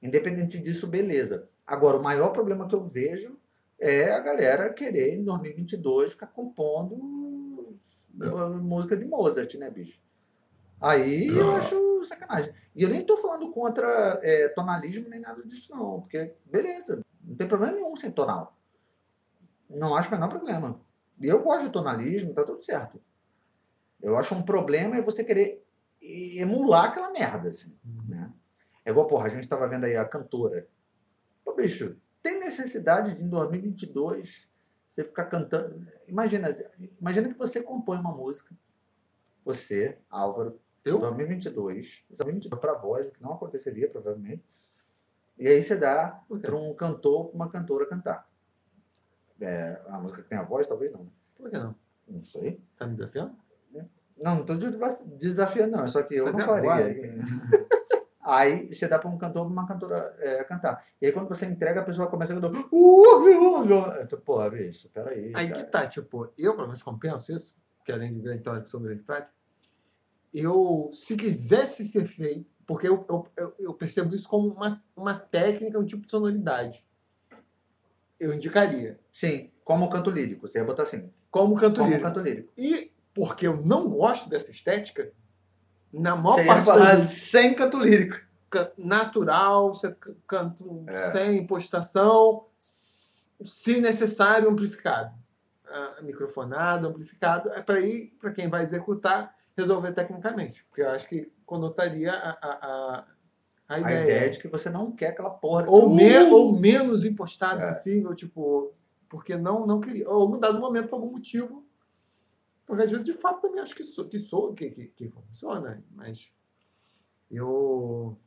independente disso, beleza. Agora, o maior problema que eu vejo é a galera querer, em 2022, ficar compondo música de Mozart, né, bicho? Aí eu acho sacanagem. E eu nem tô falando contra é, tonalismo nem nada disso, não. Porque, beleza, não tem problema nenhum sem tonal. Não acho o menor problema. E eu gosto de tonalismo, tá tudo certo. Eu acho um problema é você querer emular aquela merda, assim, né? É igual, porra, a gente tava vendo aí a cantora. Pô, bicho, tem necessidade de em 2022 você ficar cantando. Imagina, imagina que você compõe uma música. Você, Álvaro, Eu? 2022, 2022 para voz, o que não aconteceria provavelmente. E aí você dá para um cantor, pra uma cantora cantar. É, a música que tem a voz, talvez não. Por que não? Não sei. Tá me desafiando? Não, não estou desafiando, não. Só que eu Fazer não faria. agora, hein? Aí você dá para um cantor, uma cantora é, cantar. E aí quando você entrega, a pessoa começa a cantar. Uh, uh, uh. Eu tô, Porra, bicho, peraí. Aí cara. que tá, tipo, eu pelo menos compenso isso, que além de grande teórico, sou grande prático. Eu, se quisesse ser feito, porque eu, eu, eu, eu percebo isso como uma, uma técnica, um tipo de sonoridade. Eu indicaria. Sim, como canto lírico. Você ia botar assim. Como canto como lírico. canto lírico. E porque eu não gosto dessa estética, na maior Você parte falar sem canto lírico. natural, canto É. sem impostação, se necessário, amplificado. Microfonado, amplificado, é para ir, para quem vai executar, resolver tecnicamente. Porque eu acho que conotaria a, a, a, a A ideia. ideia de que você não quer aquela porra. ou, me, Uh! ou menos impostado É. possível, tipo, porque não, não queria. Ou em dado momento, por algum motivo. Porque às vezes, de fato, também acho que sou, que, que, que, que funciona. Mas eu.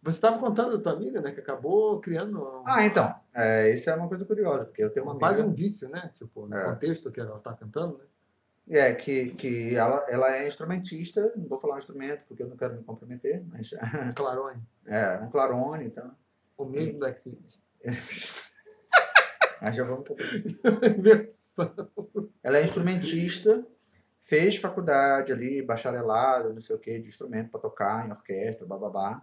Você estava contando da tua amiga, né? Que acabou criando um- Ah, então. É, isso é uma coisa curiosa, porque eu tenho uma amiga. quase um vício, né? Tipo, no É. contexto que ela está cantando, né? É, que, que ela, ela é instrumentista, não vou falar um instrumento porque eu não quero me comprometer, mas Um clarone. é um clarone, então. O mesmo do Exit. Mas já vamos. Ela é instrumentista, fez faculdade ali, bacharelado, não sei o que, de instrumento para tocar em orquestra, bababá.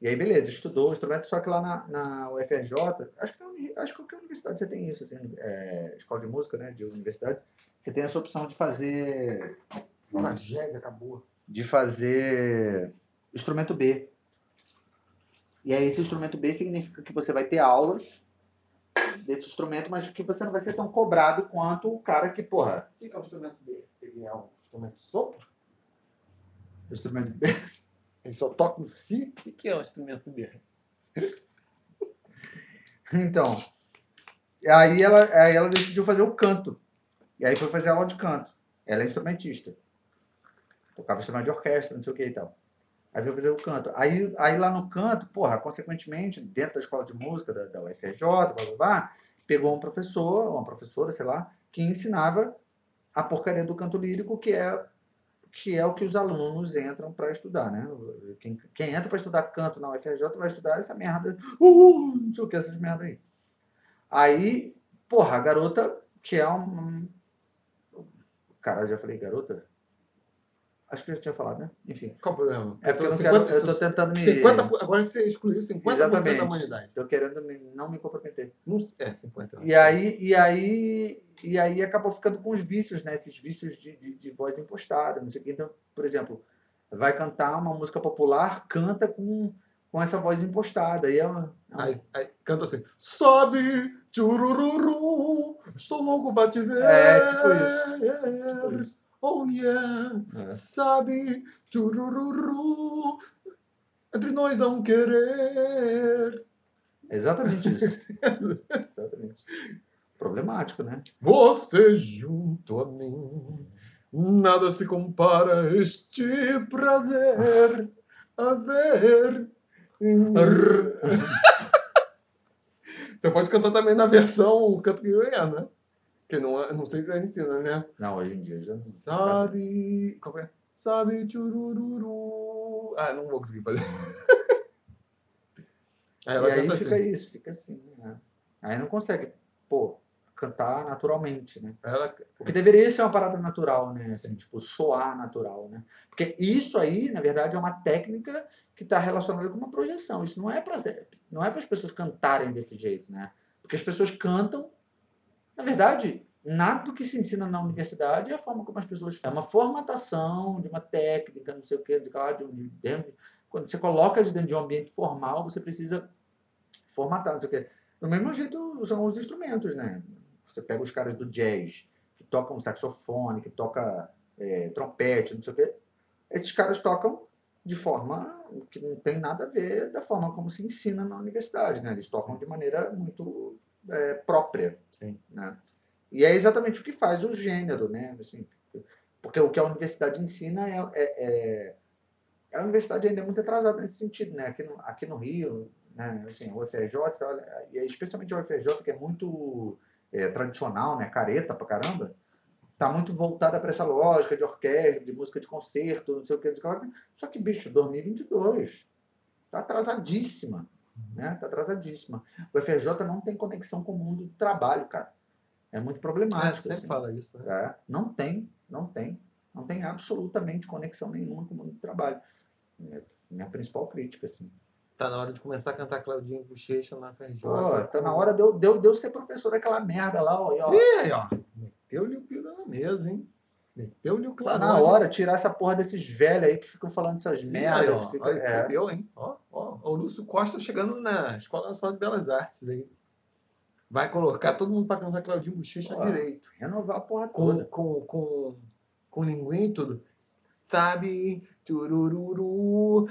E aí, beleza, estudou instrumento, só que lá na, na UFRJ, acho que, uni- acho que qualquer universidade você tem isso, assim, é, escola de música, né, de universidade, você tem essa opção de fazer Tragédia acabou. de fazer instrumento B. E aí esse instrumento B significa que você vai ter aulas desse instrumento, mas que você não vai ser tão cobrado quanto o cara que, porra, O que é o instrumento B? Ele é um instrumento de sopro? instrumento B. Ele só toca no si? O que é o instrumento B? Então, aí ela, aí ela decidiu fazer o canto. E aí foi fazer aula de canto. Ela é instrumentista. Tocava instrumento de orquestra, não sei o que e tal. Aí foi fazer o canto. Aí, aí lá no canto, porra, consequentemente, dentro da escola de música da, da UFRJ, blá, blá, blá, pegou um professor, uma professora, sei lá, que ensinava a porcaria do canto lírico, que é que é o que os alunos entram para estudar, né? Quem, quem entra para estudar canto na UFRJ vai estudar essa merda, uh, não sei o que, essas merda aí. Aí, porra, a garota, que é um. Caralho, já falei garota? Acho que eu já tinha falado, né? Enfim. Qual o problema? É porque eu não 50, quero. Eu tô tentando me. 50, agora você excluiu 50% Exatamente. da humanidade. Tô querendo me- não me comprometer. Não, é, 50. E aí, e aí, e aí acabou ficando com os vícios, né? Esses vícios de, de, de voz impostada, não sei o quê. Então, por exemplo, vai cantar uma música popular, canta com, com essa voz impostada. E é uma, é uma- Aí, aí canta assim: Sobe, tchurururu, estou louco pra te ver. É, tipo isso. Tipo isso. Oh yeah, é. sabe, tchurururu, entre nós há um querer. Exatamente isso. Exatamente. Problemático, né? Você junto a mim, nada se compara a este prazer a ver. Você pode cantar também na versão canto guiana, né? Que não, é- não sei se ela ensina, né? Não, hoje em dia já não. Sabe. Como é? Sabe churururu. Ah, não vou conseguir fazer. Aí ela e aí canta fica assim. isso, fica assim. Né? Aí não consegue. Pô, cantar naturalmente, né? Ela, O que deveria ser uma parada natural, né? Assim, tipo, soar natural, né? Porque isso aí, na verdade, é uma técnica que está relacionada com uma projeção. Isso não é para não é para as pessoas cantarem desse jeito, né? Porque as pessoas cantam, na verdade, nada do que se ensina na universidade é a forma como as pessoas é uma formatação de uma técnica, não sei o que, de, de, um- de, quando você coloca de dentro de um ambiente formal, você precisa formatar, não sei o quê. Do mesmo jeito são os instrumentos, né? Você pega os caras do jazz, que tocam saxofone, que toca é, trompete, não sei o quê. Esses caras tocam de forma que não tem nada a ver da forma como se ensina na universidade, né? Eles tocam de maneira muito é, própria, Sim. né? E é exatamente o que faz o gênero, né? Assim, porque o que a universidade ensina é, é, é- a universidade ainda é muito atrasada nesse sentido, né? Aqui no, aqui no Rio, né? Assim, o UFRJ, olha, e especialmente o UFRJ, que é muito é, tradicional, né? Careta pra caramba, tá muito voltada para essa lógica de orquestra, de música de concerto, não sei o que, não sei o que. Só que, bicho, 2022 tá atrasadíssima, né? Tá atrasadíssima. O UFRJ não tem conexão com o mundo do trabalho, cara. É muito é, problemático. sempre assim. fala isso, né? É, não tem, não tem. Não tem absolutamente conexão nenhuma com o mundo do trabalho. É minha principal crítica, assim. Tá na hora de começar a cantar Claudinho Bochecha na FRJ. Pô, tá na hora de eu, de eu, de eu ser professor daquela merda lá, ó. e, ó. E aí, ó. Meteu-lhe o piro na mesa, hein? Meteu-lhe o Tá clarão. na hora de tirar essa porra desses velhos aí que ficam falando essas E aí, merdas. ó. Aí, é. fudeu, hein? Ó, ó. O Lúcio Costa chegando na Escola Nacional de Belas Artes aí. Vai colocar todo mundo pra cantar Claudinho Bochecha Pô. direito. Renovar a porra Com, toda. com, com, com linguinha e tudo. Sabe, turururu.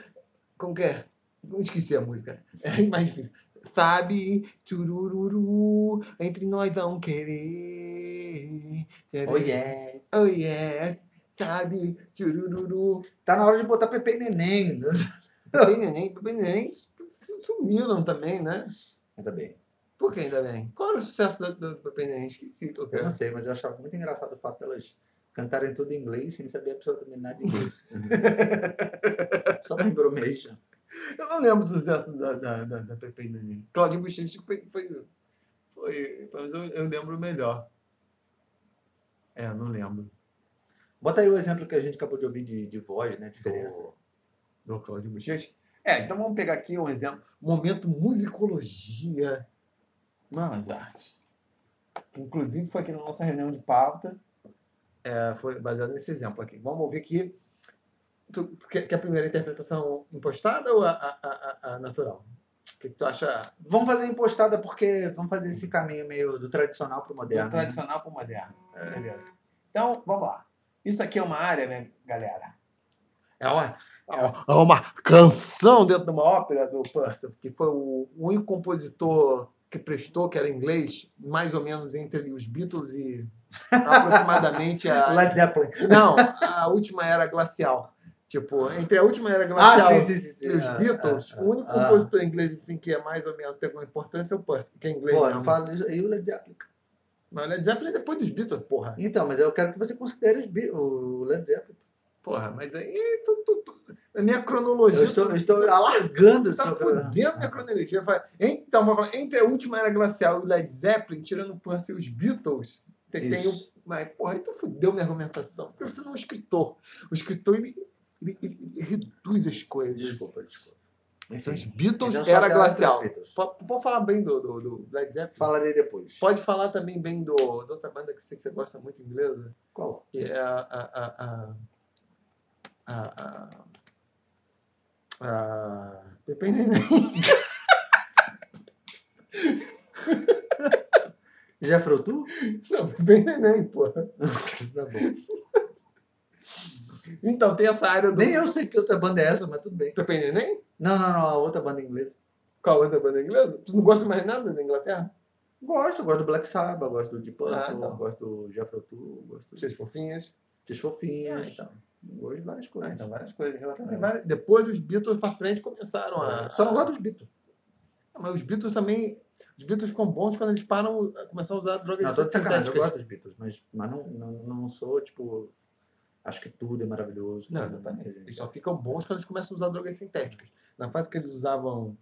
Como que é? Não esqueci a música. É mais difícil. Sabe, turururu, entre nós vão querer. Oh, yeah. Oh, yeah. Sabe, turururu. Tá na hora de botar Pepe e Neném. Sumiram também, né? Ainda bem. Por que ainda bem? Qual era o sucesso do, do, Bebê Neném? Esqueci. Eu não sei, mas eu achava muito engraçado o fato delas cantarem tudo em inglês sem saber absolutamente nada de inglês. Só pra embromation. Eu não lembro o sucesso da, da, da, da Pepe e Neném. Claudinho Bochecha foi, foi, foi. Mas eu, eu lembro melhor. É, não lembro. Bota aí o exemplo que a gente acabou de ouvir de, de voz, né? Diferença. Do, do Claudinho Bochecha? É, então vamos pegar aqui um exemplo. Momento musicologia nas artes. Inclusive foi aqui na nossa reunião de pauta. É, foi baseado nesse exemplo aqui. Vamos ouvir aqui. Tu, quer, quer a primeira interpretação impostada ou a, a, a, a natural? O que, que tu acha Vamos fazer impostada porque vamos fazer esse caminho meio do tradicional pro do moderno. né? tradicional para o moderno? Beleza. Então, vamos lá. Isso aqui é uma área, né, galera? É uma, é uma canção dentro de uma ópera do Purcell, que foi o único compositor que prestou, que era inglês, mais ou menos entre os Beatles e aproximadamente a. Led Zeppelin. Não, a última era glacial. Tipo, entre a última era Ah, glacial sim, sim, sim. sim. e os Ah, Beatles, ah, o único ah. compositor inglês assim, que é mais ou menos tem alguma importância é o Purcell, que é inglês. Pô, isso. E o Led Zeppelin? Mas o Led Zeppelin é depois dos Beatles, porra. Então, mas eu quero que você considere os o Led Zeppelin. Porra, mas aí tu, tu, tu, a minha cronologia. Eu estou, eu estou alargando tu tá fudendo minha cronologia. Então, vamos falar, entre a última era glacial e o Led Zeppelin, tirando o Purcell e os Beatles, tem, tem o. Isso. Mas, porra, aí tu fudeu minha argumentação. Porque você não é um escritor. O escritor, ele, ele, ele- ele reduz as coisas. Desculpa, desculpa. Então, os Beatles então era glacial. pode falar bem do, do, do Led Zeppelin? Falarei depois. Pode falar também bem do, da outra banda que eu sei que você gosta muito inglesa, Qual? que é a. a, a, a, a, a, a Pepe Neném. Já tu? Não, Pepe Neném, porra. tá bom. Então, tem essa área do. Nem eu sei que outra banda é essa, mas tudo bem. Pepe Neném? Não, não, não. A outra banda inglesa. Qual outra banda inglesa? Tu não gosta mais nada da Inglaterra? Gosto, gosto do Black Sabbath, gosto do Deep Purple, Ah, então. gosto do Tull, gosto Vocês fofinhas. Fofinhas. Ah, então. Gosto de várias Ah, coisas. então, várias coisas. É. várias- Depois dos Beatles pra frente começaram a. Só não gosto dos Beatles. Ah, Mas os Beatles também. Os Beatles ficam bons quando eles param, começam a usar drogas Não, sacanagem, eu sintéticas. gosto dos Beatles, mas, mas não, não, não sou, tipo, acho que tudo é maravilhoso. Não, exatamente. Eles só ficam bons quando eles começam a usar drogas sintéticas. Na fase que eles usavam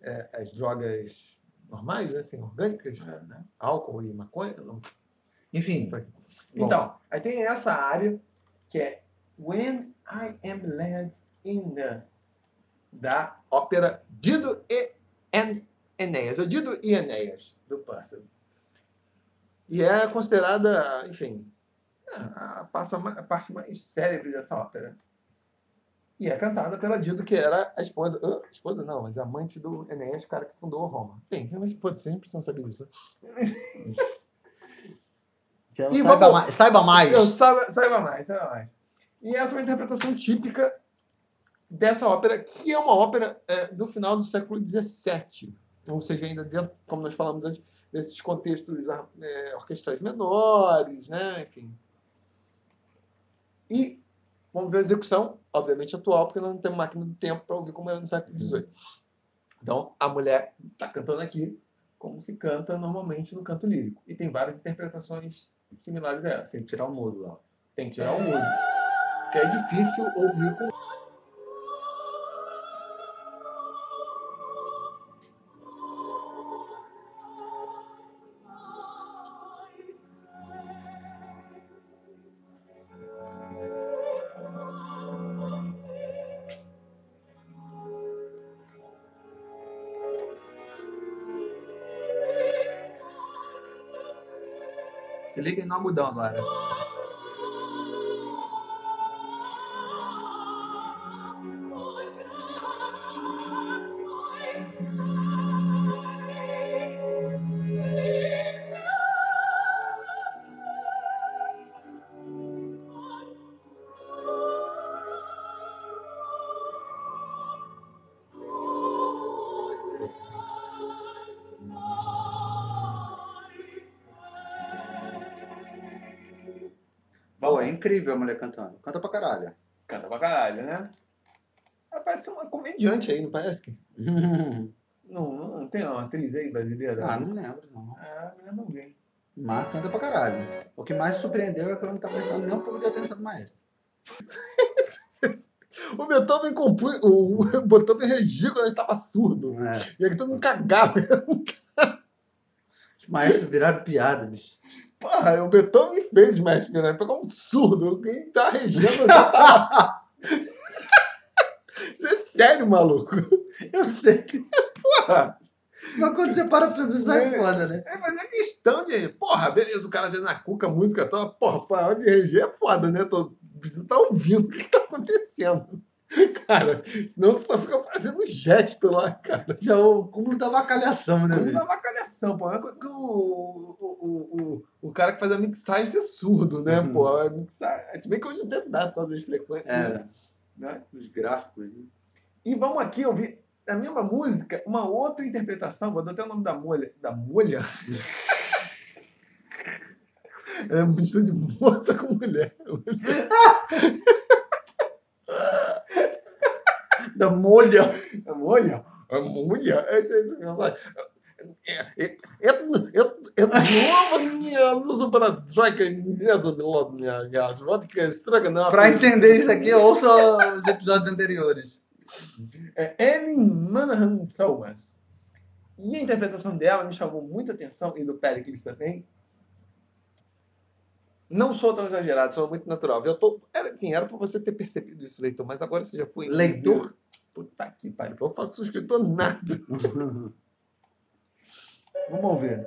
é, as drogas normais, né? Assim, orgânicas, né? álcool e maconha. Não. Enfim. Bom. Então, aí tem essa área que é When I Am Led in the da ópera Dido e and Enéas, ou Dido e Enéas, do Pássaro. E é considerada, enfim, a, parte mais célebre dessa ópera. E é cantada pela Dido, que era a esposa. ah, esposa não, mas a amante do Enéas, o cara que fundou Roma. Bem, mas foda-se, a gente precisa saber disso. Então, E saiba, vamos- mais, saiba mais. Eu saiba, saiba mais, saiba mais. E essa é uma interpretação típica dessa ópera, que é uma ópera é, do final do século XVII. Ou seja, ainda dentro, como nós falamos antes, desses contextos ah, é, orquestrais menores, né? Enfim. E vamos ver a execução, obviamente atual, porque nós não temos máquina do tempo para ouvir como era no século XVIII. Então, a mulher está cantando aqui como se canta normalmente no canto lírico. E tem várias interpretações similares a essa. Tem que tirar o mudo lá. Tem que tirar o mudo. Porque é difícil ouvir com. Liga no agudão agora. Incrível a mulher cantando. Canta pra caralho. Canta pra caralho, né? Ela parece uma comediante aí, não parece? que? Não, não tem uma atriz aí brasileira? ah, não lembro, não. Ah, me lembro alguém. Mas canta pra caralho. O que mais surpreendeu é que ela não tá prestando nem um pouco de atenção no maestro. O Beethoven compunha. O Beethoven regia quando ele tava surdo. É. E aí todo mundo cagava. Os maestros viraram piada, bicho. Porra, o Beethoven fez mestre, né? Pegou um surdo. Quem tá regendo. Isso é sério, maluco. Eu sei. Porra. Mas quando você para pra pensar é É. foda, né? É fazer questão de. Porra, beleza, o cara tendo na cuca a música toda. Porra, falar de reger é foda, né? Tô, precisa estar ouvindo o que tá acontecendo. Cara, senão você só fica fazendo gesto lá, cara. Isso é o cúmulo da vacalhação, né, bicho? da vacalhação, pô. É uma coisa que o, o, o, o, o cara que faz a mixagem é surdo, né, Uhum. pô? A mixagem, se bem que hoje até dá por causa das frequências. É, Né? os gráficos. Né? E vamos aqui ouvir a mesma música, uma outra interpretação, vou dar até o nome da molha. Da molha? É uma mistura de moça com mulher. Da molha. A molha? A molha? É, é, é, é, é, é, é strike vodka stroganoff. Pra entender isso aqui, ouça os episódios anteriores. É Annie Manahan Thomas. E a interpretação dela me chamou muita atenção, e do Pericles também. Não sou tão exagerado, sou muito natural. Eu tô, era, assim, era pra você ter percebido isso, leitor, mas agora você já foi. Leitor? Puta que pariu. Eu falo que sou escritor nada. Vamos ver.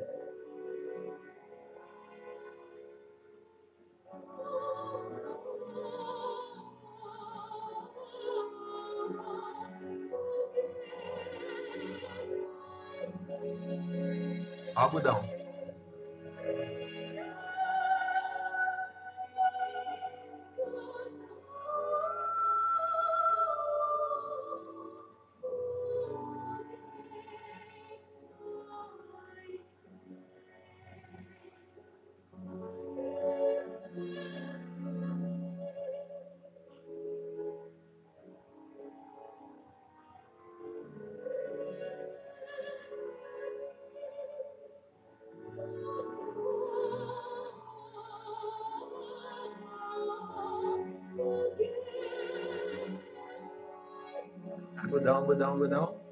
Algodão. down, go down, go.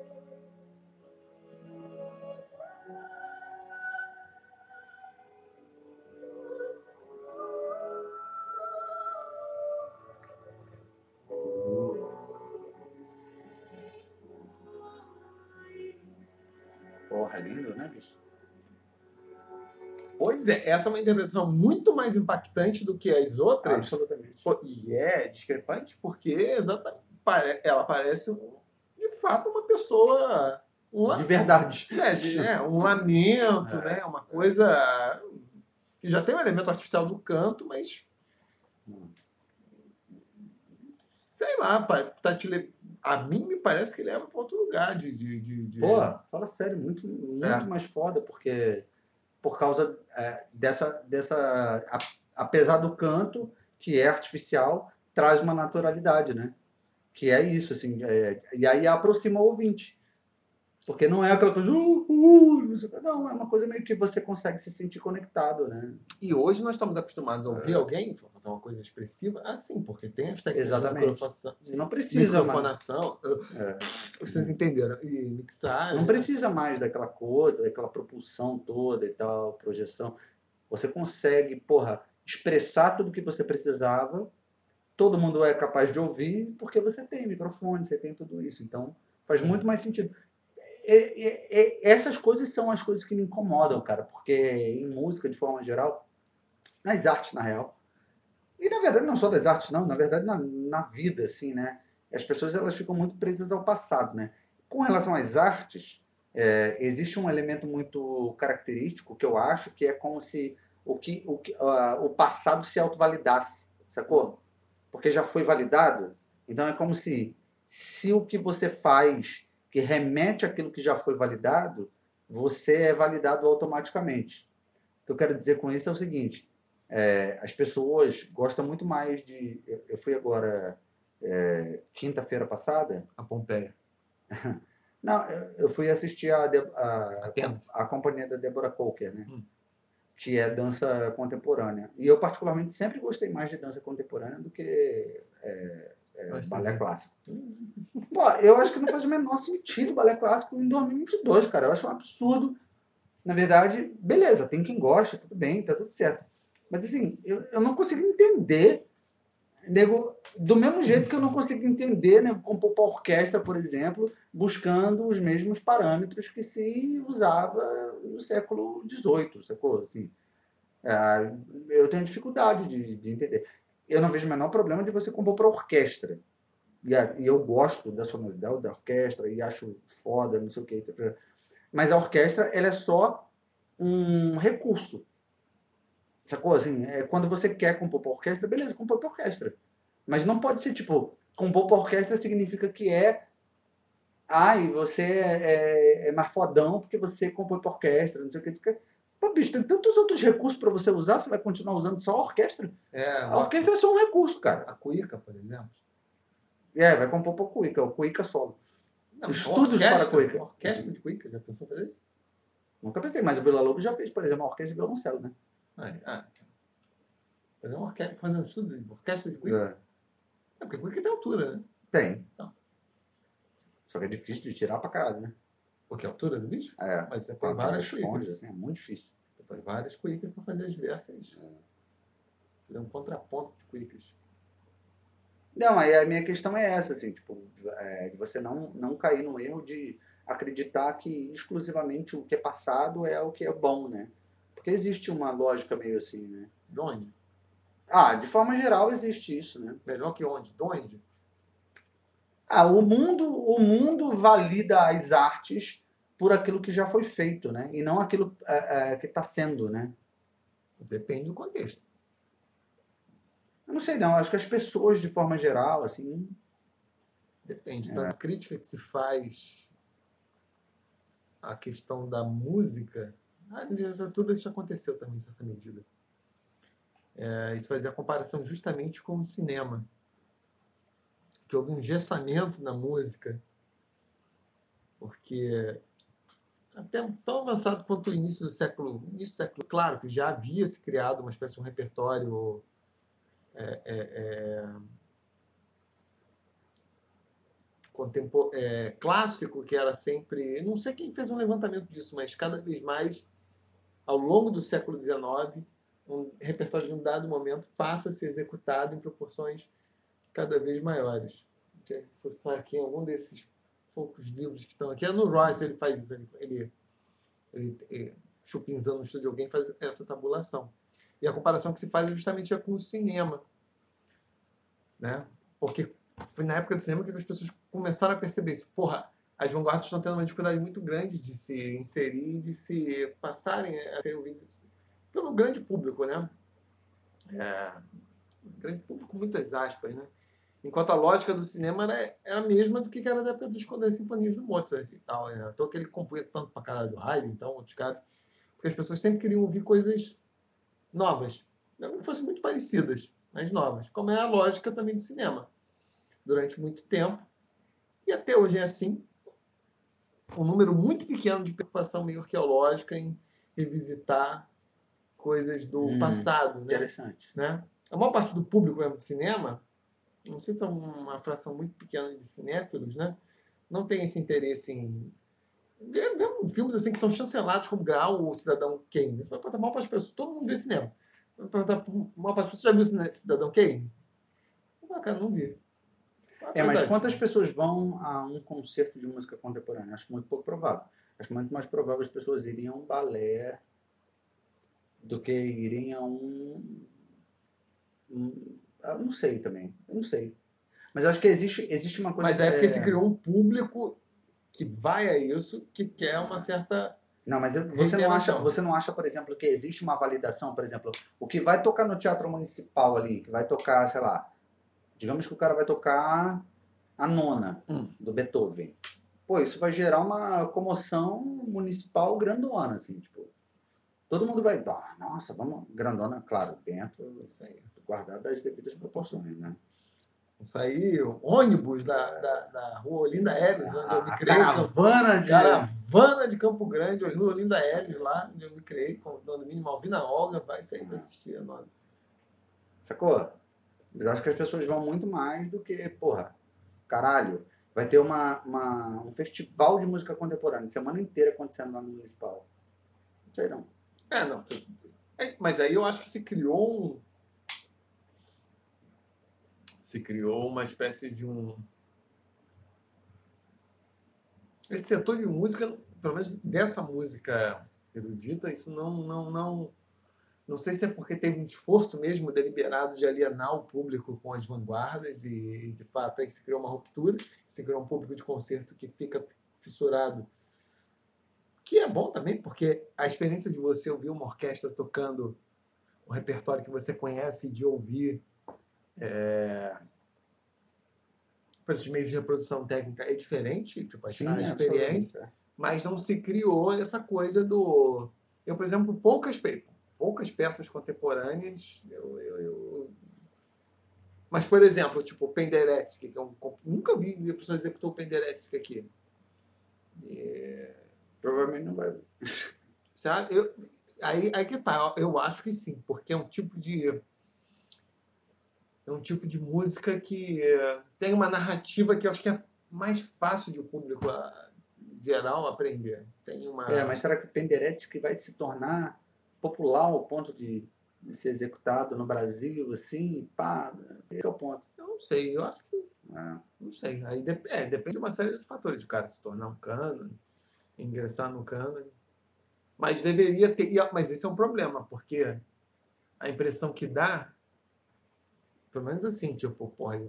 Porra, é lindo, né, bicho? Pois é, essa é uma interpretação muito mais impactante do que as outras. Absolutamente. E é discrepante porque exatamente, ela parece um fato, uma pessoa. Um, De verdade. é, de- é, um lamento, É. né? Uma coisa que já tem um elemento artificial do canto, mas. Hum. Sei lá, tá te a mim me parece que leva para outro lugar de. de, de, de- Pô, fala sério, muito, muito É. mais foda, porque por causa é, dessa, dessa. a- apesar do canto, que é artificial, traz uma naturalidade, né? Que é isso, assim. é- e aí aproxima o ouvinte. Porque não é aquela coisa. Uh, uh, não, o quê. não, é uma coisa meio que você consegue se sentir conectado, né? E hoje nós estamos acostumados a ouvir É. alguém fazer uma coisa expressiva assim, porque tem as técnicas Exatamente. de microfonação. Não precisa mais. microfonação. É. Vocês entenderam? E mixagem. Não precisa mais daquela coisa, daquela propulsão toda e tal, projeção. Você consegue, porra, expressar tudo que você precisava. Todo mundo é capaz de ouvir porque você tem microfone, você tem tudo isso. Então, faz muito mais sentido. E- e- e- essas coisas são as coisas que me incomodam, cara, porque em música, de forma geral, nas artes, na real, e na verdade não só das artes, não, na verdade na, na vida, assim, né? As pessoas elas ficam muito presas ao passado, né? Com relação às artes, é, existe um elemento muito característico que eu acho que é como se o, que, o, que- ah, o passado se autovalidasse, sacou? Porque já foi validado. Então é como se, se o que você faz que remete àquilo que já foi validado, você é validado automaticamente. O que eu quero dizer com isso é o seguinte: é, as pessoas gostam muito mais de. Eu, eu fui agora, é, quinta-feira passada, A Pompeia. não, eu- fui assistir a, a, Atena. a companhia da Deborah Coker, né? Hum. Que é dança contemporânea. E eu, particularmente, sempre gostei mais de dança contemporânea do que é, é, balé sim. clássico. Pô, eu acho que não faz o menor sentido balé clássico em 2022, cara. Eu acho um absurdo. Na verdade, beleza, tem quem goste, tudo bem, tá tudo certo. Mas assim, eu, eu não consigo entender. Nego, do mesmo jeito que eu não consigo entender, né, compor para orquestra, por exemplo, buscando os mesmos parâmetros que se usava no século XVIII, sacou? Assim, ah, eu tenho dificuldade de, de entender. Eu não vejo o menor problema de você compor para orquestra. E, a- e eu gosto da sonoridade da orquestra e acho foda, não sei o que. Mas a orquestra, ela é só um recurso. Sacou? Assim, é quando você quer compor para orquestra, beleza, compor para orquestra. Mas não pode ser tipo, compor para orquestra significa que é. Ai, você é, é, é mais fodão porque você compõe para orquestra, não sei o que. Pô, bicho, tem tantos outros recursos para você usar, você vai continuar usando só a orquestra? É, A orquestra é só um recurso, cara. a cuíca, por exemplo. É, vai compor para o cuíca, o cuíca solo. Não, Estudos orquestra- para cuíca. Orquestra de cuíca, já pensou fazer isso? Nunca pensei, mas o Vila Lobos já fez, por exemplo, uma orquestra de violoncelo, né? Ah, ah. Fazer uma orquestra, fazer um estudo de orquestra de cuíca. É, porque cuíca tem altura, né? Tem. Então. Só que é difícil de tirar pra caralho, né? Porque a altura do bicho? É. Mas você põe várias cuícas. assim, é muito difícil. Você põe várias cuícas para fazer as versas. Fazer um contraponto de cuícas. Não, aí a minha questão é essa, assim, tipo, é, de você não, não cair no erro de acreditar que exclusivamente o que é passado é o que é bom, né? Porque existe uma lógica meio assim, né? De onde? Ah, de forma geral existe isso, né? Melhor que onde? De onde? Ah, o mundo, o mundo valida as artes por aquilo que já foi feito, né? E não aquilo é, é, que está sendo, né? Depende do contexto. Eu não sei não, acho que as pessoas de forma geral, assim, Depende. É. Da crítica que se faz à questão da música, a literatura isso aconteceu também, em certa medida. É, isso fazia comparação justamente com o cinema. Que houve um gessamento na música, porque até tão avançado quanto o início do século, início do século, claro que já havia se criado uma espécie de um repertório é, é, é, contempo- é, clássico, que era sempre. Não sei quem fez um levantamento disso, mas cada vez mais, ao longo do século XIX, um repertório de um dado momento passa a ser executado em proporções cada vez maiores. Eu fuçar aqui em algum desses poucos livros que estão aqui. É no Royce ele faz isso. Ele, ele ele, ele chupinzando no estúdio de alguém faz essa tabulação. E a comparação que se faz é justamente com o cinema. Né? Porque foi na época do cinema que as pessoas começaram a perceber isso. Porra, as vanguardas estão tendo uma dificuldade muito grande de se inserir, de se passarem a ser ouvidas pelo grande público, né? É, grande público, muitas aspas, né? Enquanto a lógica do cinema era, era a mesma do que era da época das, das sinfonias do Mozart e tal. Né? Então que ele compunha tanto pra caralho do Haydn, então outros caras. Porque as pessoas sempre queriam ouvir coisas novas. Não que fossem muito parecidas, mas novas. Como é a lógica também do cinema. Durante muito tempo. E até hoje é assim. Um número muito pequeno de preocupação meio arqueológica em revisitar coisas do Hum, passado. Né? Interessante. né? A maior parte do público mesmo de cinema, não sei se são uma fração muito pequena de cinéfilos, né? Não tem esse interesse em ver, ver filmes assim que são chancelados como Grau ou Cidadão Kane. Você vai perguntar mal para as pessoas, todo mundo vê cinema. Vai perguntar para uma parte, você já viu Cidadão Kane? Falo, cara, não vi. É, mas verdade. quantas pessoas vão a um concerto de música contemporânea? Acho muito pouco provável. Acho muito mais provável as pessoas irem a um balé do que irem a um. um- eu não sei também. Eu não sei. Mas acho que existe, existe uma coisa. Mas é porque é- se criou um público que vai a isso, que quer uma certa. Não, mas eu- você não, acha, você não acha, por exemplo, que existe uma validação, por exemplo, o que vai tocar no teatro municipal ali, que vai tocar, sei lá, digamos que o cara vai tocar a nona Hum. do Beethoven. Pô, isso vai gerar uma comoção municipal grandona, assim, tipo, todo mundo vai, ah, nossa, vamos, grandona, claro, dentro, Isso aí. guardado das devidas proporções, né? Sair ônibus da, da, da rua Olinda Ellis, onde eu A, me a criei. caravana de... Caravana de Campo Grande, Rua Olinda Ellis, lá onde eu me criei, com o Dona Mini Malvina Olga, vai sair pra assistir. Mano. Sacou? Mas acho que as pessoas vão muito mais do que, porra, caralho, vai ter uma, uma- um festival de música contemporânea, semana inteira acontecendo lá no Municipal. Não sei não. É, não. tu- é, mas aí eu acho que se criou um. Se criou uma espécie de um. Esse setor de música, pelo menos dessa música erudita, isso não, não, não. Não sei se é porque teve um esforço mesmo deliberado de alienar o público com as vanguardas e, de fato, aí se criou uma ruptura, se criou um público de concerto que fica fissurado que é bom também, porque a experiência de você ouvir uma orquestra tocando um repertório que você conhece, de ouvir é, pelos meios de reprodução técnica é diferente, tipo, a, a experiência, absolutamente. mas não se criou essa coisa do. Eu, por exemplo, poucas, poucas peças contemporâneas. Eu, eu- eu- Mas, por exemplo, tipo, Penderecki, que é um. Nunca vi a pessoa executou o Penderecki aqui. E- Provavelmente não vai. Sabe? Eu, aí, aí que tá, eu acho que sim, porque é um tipo de. É um tipo de música que tem uma narrativa que eu acho que é mais fácil de o público ah, geral aprender. Tem uma. É, mas será que o Penderecki vai se tornar popular ao ponto de, ser executado no Brasil, assim? Pá, esse é o ponto. Eu não sei, eu acho que. É. Não sei. Aí é, depende de uma série de fatores, de o cara se tornar um cânone, ingressar no cânone. Mas deveria ter. Mas esse é um problema, porque a impressão que dá, pelo menos assim, tipo, porra,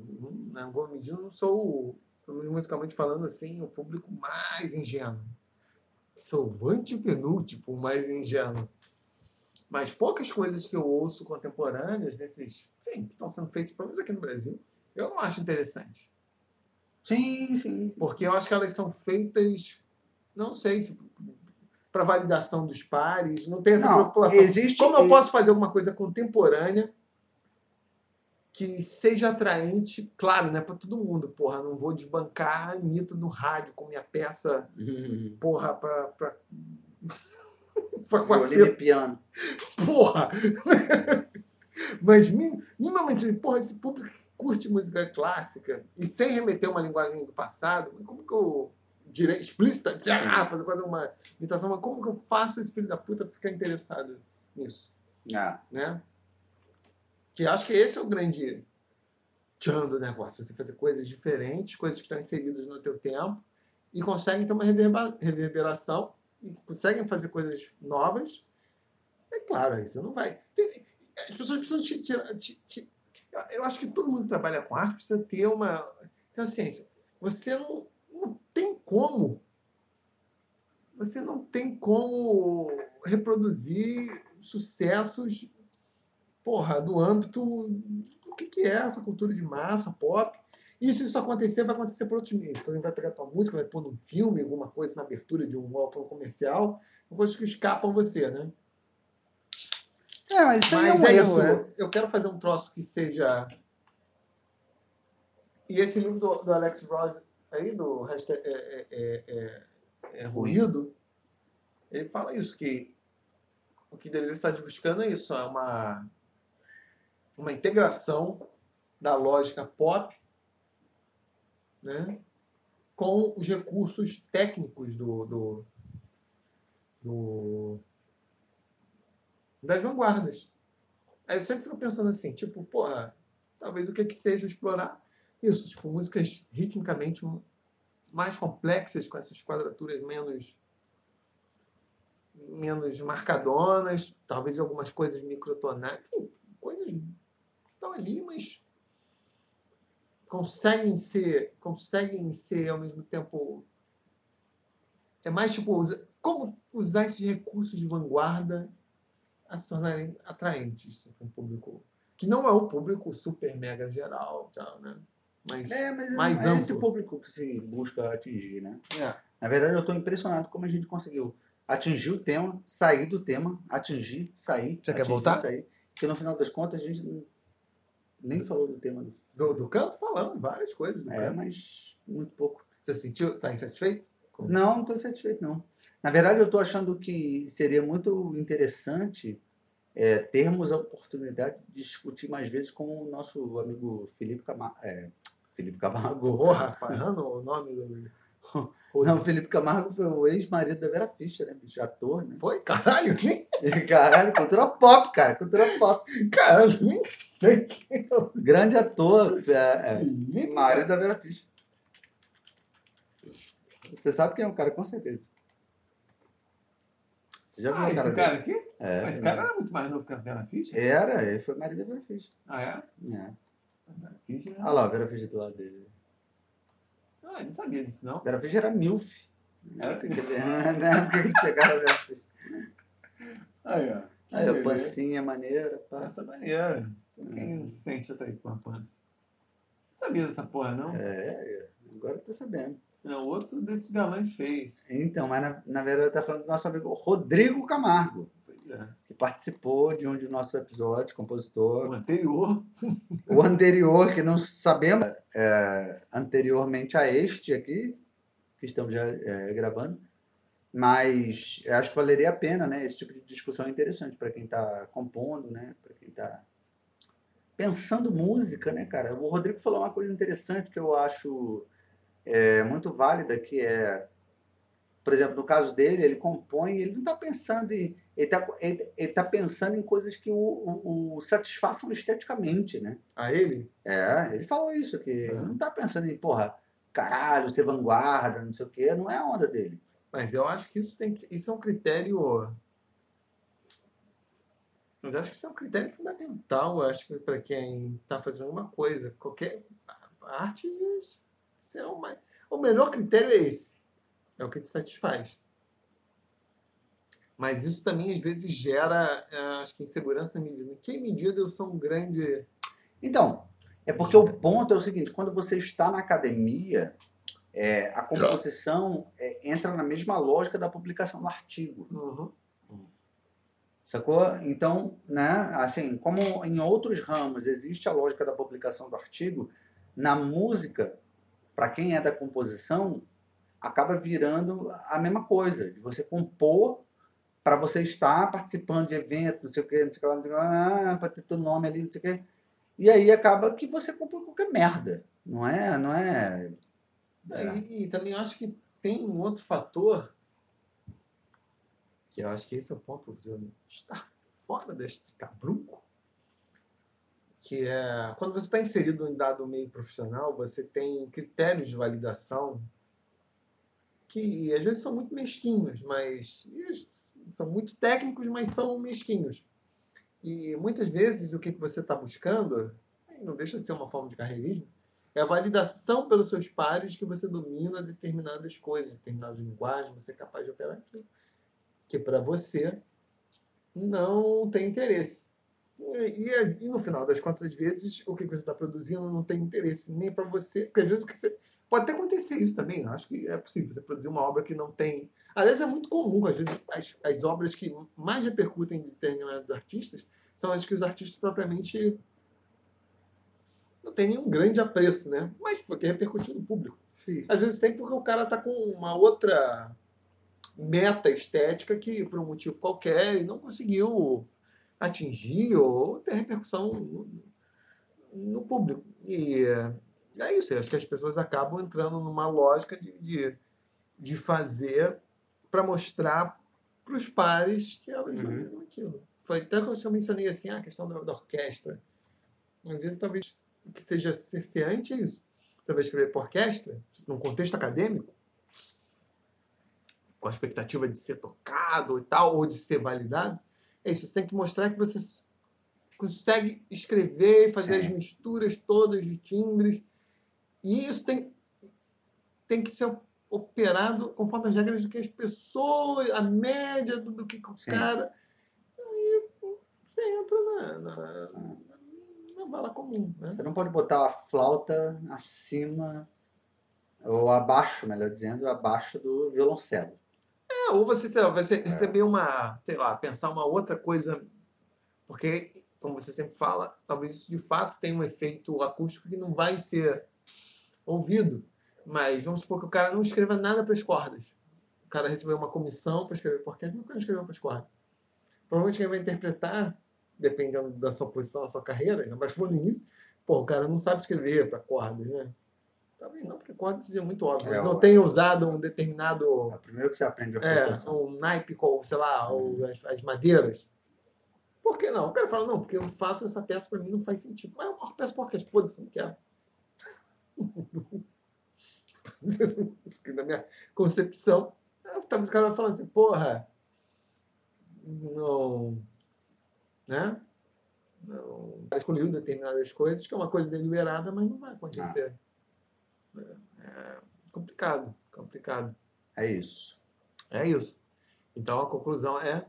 na alguma medida eu não sou, o- pelo menos musicalmente falando assim, o público mais ingênuo. Sou o antepenúltimo mais ingênuo. Mas poucas coisas que eu ouço contemporâneas, desses, enfim, que estão sendo feitos, pelo menos aqui no Brasil, eu não acho interessante. Sim, sim. sim. Porque eu acho que elas são feitas, não sei se para validação dos pares, não tem essa Não, preocupação. existe- Como eu posso fazer alguma coisa contemporânea que seja atraente, claro, né, para todo mundo. Porra, não vou desbancar a Anitta no rádio com minha peça, Uhum. porra, para pra E quarteto. piano. Porra! Mas mi- minimamente, porra, esse público que curte música clássica e sem remeter uma linguagem do passado, como que eu direi explícita, ah, fazer quase uma imitação, mas como que eu faço esse filho da puta ficar interessado nisso, Ah, né? Que acho que esse é o grande tchan do negócio, você fazer coisas diferentes, coisas que estão inseridas no teu tempo e conseguem ter uma reverberação e conseguem fazer coisas novas, é claro, isso não vai. Tem- as pessoas precisam te, te- te- eu acho que todo mundo que trabalha com arte precisa ter uma, ter uma ciência. Você não, não tem como. Você não tem como reproduzir sucessos porra, do âmbito do que, que é essa cultura de massa, pop. E se isso acontecer, vai acontecer por outros meios. Por exemplo, vai pegar tua música, vai pôr num filme, alguma coisa na abertura de um álbum comercial, coisas que escapam você, né? É, mas isso aí Mas é um é erro. isso. é. Eu quero fazer um troço que seja. E esse livro do, do Alex Ross aí, do hashtag, é, é, é, é, é ruído, ele fala isso, que o que deveria estar buscando é isso, é uma, uma integração da lógica pop né, com os recursos técnicos do, do, do das vanguardas. Aí eu sempre fico pensando assim, tipo, porra, talvez o que que seja explorar isso, tipo, músicas ritmicamente mais complexas, com essas quadraturas menos menos marcadonas, talvez algumas coisas microtonais, enfim, coisas que estão ali, mas conseguem ser, conseguem ser ao mesmo tempo é mais tipo usa- como usar esses recursos de vanguarda a se tornarem atraentes para um público que não é o público super mega geral, tal, né? Mas É, mas Mais não é esse amplo. público que se busca atingir, né? é, Na verdade, eu estou impressionado como a gente conseguiu atingir o tema, sair do tema, atingir, sair. Você quer atingir, voltar? Sair. Porque no final das contas a gente nem falou do tema. do- do, do canto falando várias coisas. Do É, canto. mas muito pouco. Você sentiu? Está insatisfeito? Não, não estou satisfeito, não. Na verdade, eu estou achando que seria muito interessante é, termos a oportunidade de discutir mais vezes com o nosso amigo Felipe Camargo. É, Felipe Camargo. Porra, falando o nome do. Não, o Felipe Camargo foi o ex-marido da Vera Fischer, né, bicho? Ator, né? Foi? Caralho, nem, Caralho, cultura pop, cara. Cultura pop. caralho, nem sei quem é o Grande ator. É, é, marido da Vera Fischer. Você sabe quem é o cara, com certeza. Você já viu Ah, a cara esse dele? cara aqui? É, Mas esse cara era muito mais novo que a Vera Fischer? Era, ele foi marido da Vera Fischer. Ah, é? É. Vera Fischer. Olha lá, a Vera Fischer do lado dele. Ah, eu não sabia disso, não. Vera Fischer era milf. Na Era? época que ele, na época que chegava a Vera Fischer. Aí, ó. Aí, a beleza. pancinha maneira, pá. Essa maneira. Quem se sente atraído com a pança? Não sabia dessa porra, não? É, agora eu tô sabendo. Não, outro desses galãs fez. Então, mas na, na verdade tá falando do nosso amigo Rodrigo Camargo, é. Que participou de um de nossos episódios, compositor. O anterior. O anterior, que não sabemos, é, anteriormente a este aqui, que estamos já é, gravando, mas eu acho que valeria a pena, né? Esse tipo de discussão é interessante para quem está compondo, né? Para quem está pensando música, né, cara? O Rodrigo falou uma coisa interessante que eu acho é, muito válida, que é, por exemplo, no caso dele, ele compõe, ele não está pensando em ele está ele, ele tá pensando em coisas que o, o, o satisfaçam esteticamente, né? A ele? É, ele falou isso, que É. ele não tá pensando em, porra, caralho, ser vanguarda, não sei o quê, não é a onda dele. Mas eu acho que isso tem que, isso é um critério. Eu acho que isso é um critério fundamental, eu acho que para quem está fazendo alguma coisa, qualquer a arte, isso é uma, o melhor critério é esse, é o que te satisfaz. Mas isso também às vezes gera, eh, acho que insegurança na medida. Em que medida eu sou um grande Então, é porque o ponto é o seguinte, quando você está na academia, é, a composição é, entra na mesma lógica da publicação do artigo. Uhum. Sacou? Então, né, assim, como em outros ramos existe a lógica da publicação do artigo, na música, para quem é da composição, acaba virando a mesma coisa, de você compor para você estar participando de eventos, não sei o que, não sei o que não sei o que lá, para ter teu nome ali, não sei o que. E aí acaba que você compõe qualquer merda. Não é, não é. É, E, e também acho que tem um outro fator, que eu acho que esse é o ponto de eu estar fora deste cabrunco, que é quando você está inserido em dado meio profissional, você tem critérios de validação que às vezes são muito mesquinhos, mas são muito técnicos, mas são mesquinhos. E muitas vezes o que você está buscando, não deixa de ser uma forma de carreirismo, é a validação pelos seus pares que você domina determinadas coisas, determinadas linguagens, você é capaz de operar aquilo. Que para você não tem interesse. E, e, e, no final das contas, às vezes, o que você está produzindo não tem interesse nem para você. Porque às vezes o que você. Pode até acontecer isso também. Acho que é possível você produzir uma obra que não tem. Aliás, é muito comum, às vezes, as, as obras que mais repercutem de determinados artistas são as que os artistas propriamente não tem nenhum grande apreço, né? Mas porque repercutiu no público. Sim. Às vezes tem porque o cara tá com uma outra meta estética que, por um motivo qualquer, não conseguiu atingir ou ter repercussão no, no público. E é isso, acho que as pessoas acabam entrando numa lógica de, de, de fazer para mostrar para os pares que elas uhum. aquilo. Foi até que eu mencionei assim, a questão da, da orquestra. Às vezes, talvez que seja cerceante é isso. Você vai escrever para orquestra, num contexto acadêmico, com a expectativa de ser tocado e tal, ou de ser validado, é isso. Você tem que mostrar que você consegue escrever, fazer Sim. as misturas todas de timbres. E isso tem, tem que ser operado conforme as regras do que as pessoas, a média do, do que o cara. Aí você entra na, na, na bala comum. Né? Você não pode botar a flauta acima, ou abaixo, melhor dizendo, abaixo do violoncelo. É, ou você, lá, vai é. receber uma, sei lá, pensar uma outra coisa, porque, como você sempre fala, talvez isso de fato tenha um efeito acústico que não vai ser ouvido. Mas vamos supor que o cara não escreva nada para as cordas. O cara recebeu uma comissão para escrever por orquestra, não escreveu para as cordas. Provavelmente quem vai interpretar dependendo da sua posição, da sua carreira, ainda mais for no início, pô, o cara não sabe escrever para cordas, né? Também não, porque cordas seja muito óbvio. É, não tem usado um determinado. É o primeiro que você aprende a É, um naipe, com, sei lá, ou uhum. as, as, madeiras. Por que não? O cara fala, não, porque de fato essa peça para mim não faz sentido. Mas é uma peça por orquestra, foda-se, não quero. Na minha concepção, talvez o cara falar assim, porra, não né? Não, escolheu determinadas coisas, que é uma coisa deliberada, mas não vai acontecer. Ah. É complicado, complicado. É isso. É isso. Então a conclusão é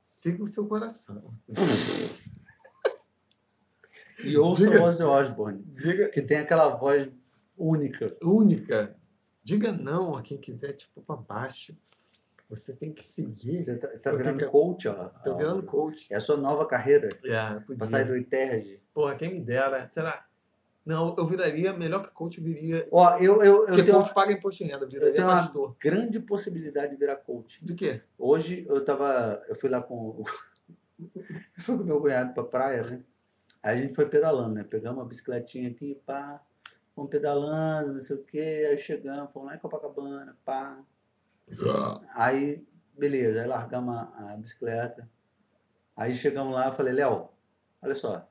siga o seu coração. e ouça diga, Ozzy Osbourne, diga, que tem aquela voz única. Única. Diga não a quem quiser, tipo, para baixo. Você tem que seguir. Você tá, tá virando que... coach, ó. Tá virando coach. É a sua nova carreira. É. Pra sair do ITERG. Porra, quem me dera. Será? Não, eu viraria, melhor que coach, viria. Ó, eu, eu, eu Porque coach uma... paga imposto de renda, viraria eu tenho pastor. uma grande possibilidade de virar coach. Do quê? Hoje eu tava. Eu fui lá com. eu fui com meu cunhado pra praia, né? Aí a gente foi pedalando, né? Pegamos uma bicicletinha aqui, pá. Fomos pedalando, não sei o quê. Aí chegamos, fomos lá em Copacabana, pá. Aí, beleza, aí largamos a, a bicicleta. Aí chegamos lá e falei, Léo, olha só,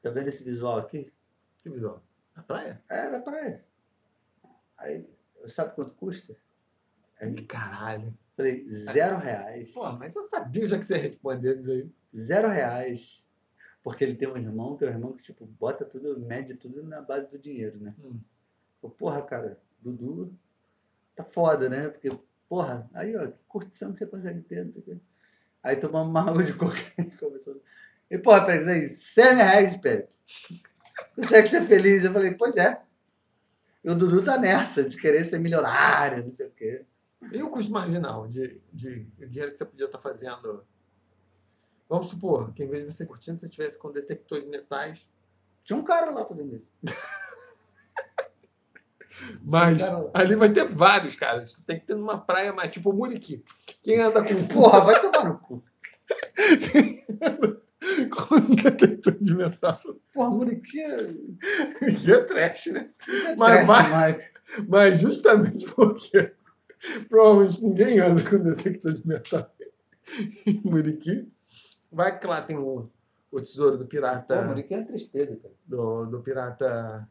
tá vendo esse visual aqui? Que visual? Da praia? É, da praia. Aí, sabe quanto custa? Aí, caralho. Falei, zero reais. Pô, mas eu sabia já que você ia responder isso aí. Zero reais. Porque ele tem um irmão, que é um irmão que, tipo, bota tudo, mede tudo na base do dinheiro, né? Hum. Porra, cara, Dudu tá foda, né? Porque, porra, aí, ó, que curtição que você consegue ter, não sei o quê. Aí tomamos uma água de cocaína começou. E, porra, isso aí, 100 reais, Pedro. Consegue ser feliz? Eu falei, pois é. E o Dudu tá nessa, de querer ser milionário, não sei o quê. E o custo marginal de, de, de dinheiro que você podia estar tá fazendo? Vamos supor que em vez de você curtindo, você estivesse com detector de metais. Tinha um cara lá fazendo isso. Mas ali vai ter vários, cara. Você tem que ter numa praia mais tipo Muriqui. Quem anda com. Porra, vai tomar no cu. Quem anda com detector de metal. Porra, Muriqui é. é trash, né? É mas, trash, mas, mas justamente porque provavelmente ninguém anda com detector de metal em Muriqui. Vai que lá tem o, o tesouro do pirata. Pô, Muriqui é tristeza, cara. Do, do pirata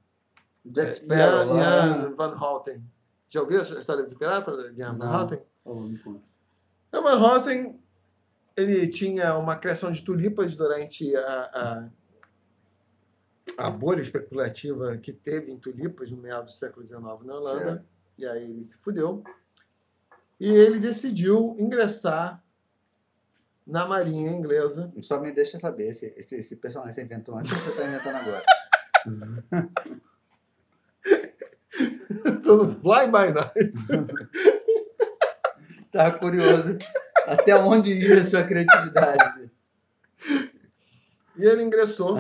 Jack Sparrow, Jan, Jan Van Houten. Já ouviu a história desse pirata de. Rotten? Oh, me conta. Amber Rotten, ele tinha uma criação de tulipas durante a, a, a bolha especulativa que teve em tulipas no meados do século XIX na Holanda. Certo. E aí ele se fudeu. E ele decidiu ingressar na marinha inglesa. Só me deixa saber, esse, esse, esse personagem você inventou antes ou você está inventando agora? Tô no Fly by Night. Tava curioso. Até onde ia a sua criatividade? E ele ingressou.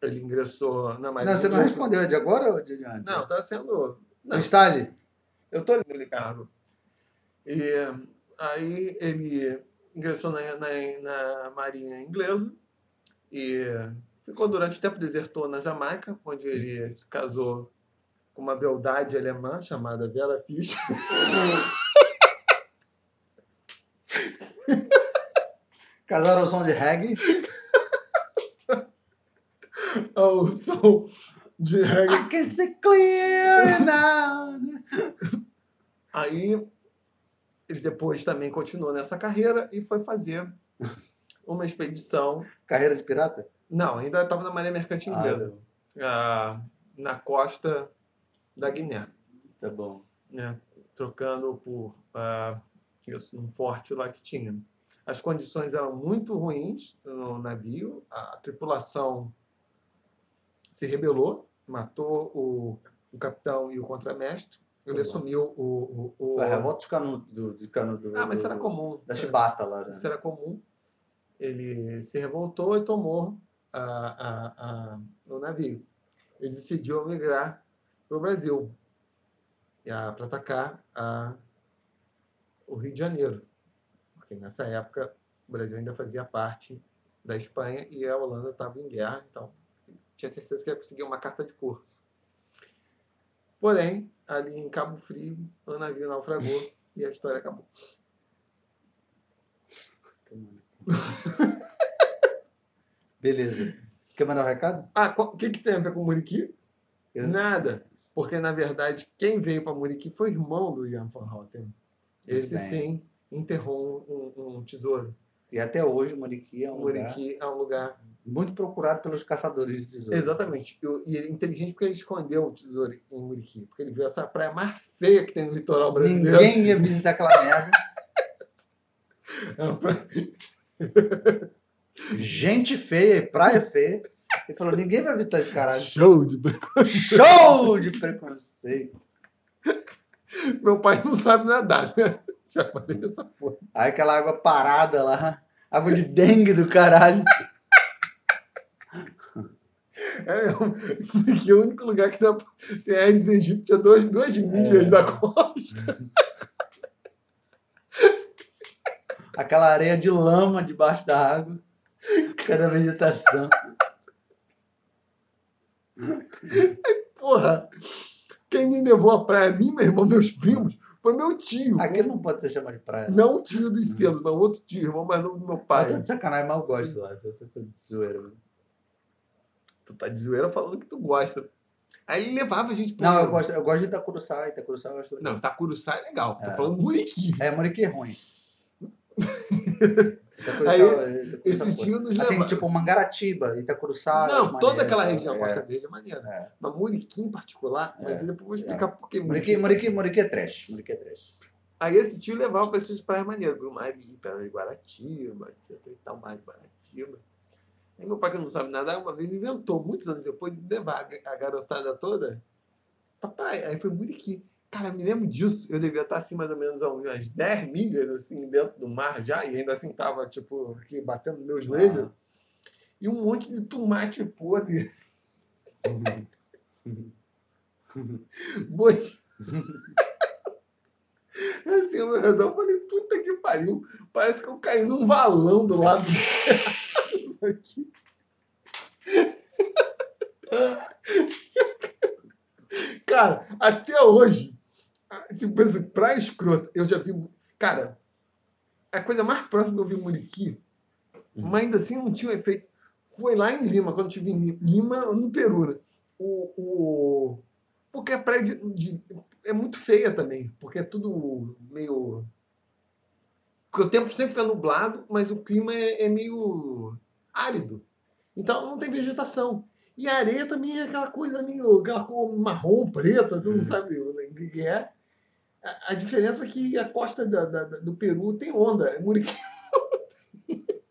Ele ingressou na marinha Não, você não respondeu é de agora ou de antes? Não, tá sendo. Não, Style? Eu tô lendo, Ricardo. E aí ele ingressou na, na, na Marinha Inglesa e ficou durante o tempo, desertou na Jamaica, onde ele se casou com uma beldade alemã chamada Vera Fischer. Casaram ao som de reggae? ao som de reggae. I can see clear now. Aí ele depois também continuou nessa carreira e foi fazer uma expedição. Carreira de pirata? Não, ainda estava na Marinha Mercante Inglesa. ah, na costa da Guiné, tá bom. né? trocando por ah, isso, um forte lá que tinha. As condições eram muito ruins no navio, a tripulação se rebelou, matou o, o capitão e o contramestre, ele Tá assumiu o. o, o- Vai, revolta os canudos do, de cano do. Ah, mas isso era comum. Da chibata lá. Né? Isso era comum. Ele se revoltou e tomou a, a, a, o navio. Ele decidiu migrar para o Brasil para atacar a, o Rio de Janeiro. Porque nessa época o Brasil ainda fazia parte da Espanha e a Holanda estava em guerra, então tinha certeza que ia conseguir uma carta de curso. Porém, ali em Cabo Frio, o navio naufragou e a história acabou. Beleza. Quer mandar um recado? Ah, o que, que tem a ver com Muriqui? Eu- Nada. Porque, na verdade, quem veio para Muriqui foi irmão do Ian Van Houten. Esse sim enterrou um, um tesouro. E até hoje o Muriqui é um lugar Muriqui é um lugar. Muito procurado pelos caçadores de tesouros. Exatamente. E ele é inteligente porque ele escondeu o tesouro em Muriqui. Porque ele viu essa praia mais feia que tem no litoral brasileiro. Ninguém ia visitar aquela merda. É praia- Gente feia, praia feia. Ele falou, ninguém vai visitar esse caralho. Show de Show de preconceito. Meu pai não sabe nadar, né? Já falei essa porra. Aí aquela água parada lá, água de dengue do caralho. É, Muriqui é o único lugar que dá, tem Aedes aegypti a dois, duas milhas É. da costa. Aquela areia de lama debaixo da água. Cada vegetação. Porra, quem me levou à praia, mim, meu irmão, meus primos, foi meu tio. Aquilo não pode ser chamado de praia. Não o tio dos selos, mas outro tio, irmão mais novo do meu Mas pai. tô de sacanagem, mas eu gosto lá. Tô, tô, tô de zoeira. mesmo. Tu tá de zoeira falando que tu gosta. Aí ele levava a gente pro. Não, eu gosto, eu gosto de Itacuruçá. Itacuruçá eu gosto. Não, Itacuruçá é legal. Tô É. falando Muriqui. É, Muriqui é ruim. Itacuruçá, Aí, Itacuruçá Esse é tio nos Assim, leva. tipo Mangaratiba, Itacuruçá. Não, é toda maneiro, aquela é, região é, Costa Verde é maneira. é. Mas Muriqui em particular, mas depois eu vou explicar por que Muriqui, Muriqui, Muriqui é trash. Muriqui é trash. Aí esse tio levava pra essas praias maneiras, Grumari, Pedra de Guaratiba, etc e tal, mais Guaratiba. Aí meu pai, que não sabe nadar, uma vez inventou, muitos anos depois, de levar a garotada toda pra praia. Aí foi Muriqui. Cara, me lembro disso. Eu devia estar assim, mais ou menos, a umas 10 milhas, assim, dentro do mar já, e ainda assim tava, tipo, aqui, batendo no meu joelho. E um monte de tomate podre. Boi. Assim, eu falei, puta que pariu. Parece que eu caí num valão do lado do aqui. Cara, até hoje, pensa praia escrota, eu já vi. Cara, a coisa mais próxima que eu vi Muriqui, mas ainda assim não tinha um efeito. Foi lá em Lima, quando eu estive em Lima, no Peru, né? O, o, porque a praia de, de- é muito feia também, porque é tudo meio. Porque o tempo sempre fica nublado, mas o clima é, é meio árido. Então não tem vegetação. E a areia também é aquela coisa meio. aquela cor marrom, preta, tu não Hum. sabe o que é. A, a diferença é que a costa da- da- do Peru tem onda. É Muriqui.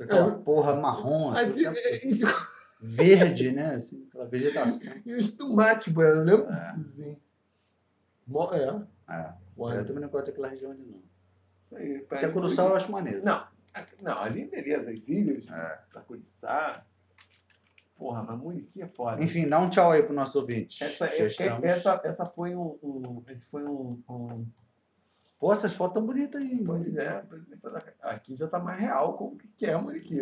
Aquela porra marrom, Aí assim, fica- aquela e, fica- verde, né? Assim, aquela vegetação. e os tomates, mano. Eu lembro É. assim. Mo- É. É, eu também não gosto daquela região ali, não. Aí, Até Curuçá eu acho maneiro. Não, não, ali beleza, as ilhas, É. Taculiçá. Porra, mas Muriqui é foda. Enfim, dá um tchau aí pros nossos ouvintes. Essa, é- estamos. essa, essa foi um. um esse foi um. um Pô, essas fotos tão bonitas aí. pois é, pois é, aqui já tá mais real como que é Muriqui.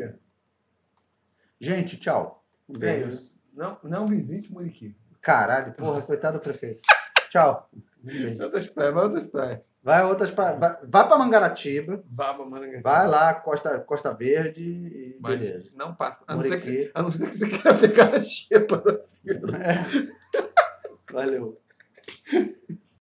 Gente, tchau. É isso. Não, não visite Muriqui. Caralho, porra, coitado do prefeito. Tchau. Outras praias, vai outras praias. Vai outras pra... vai, vai pra Mangaratiba, Baba, Marangaçu. vai lá, Costa, Costa Verde e Mas beleza. não passa. A não, ser que, a não ser que você queira pegar a xepa. Valeu.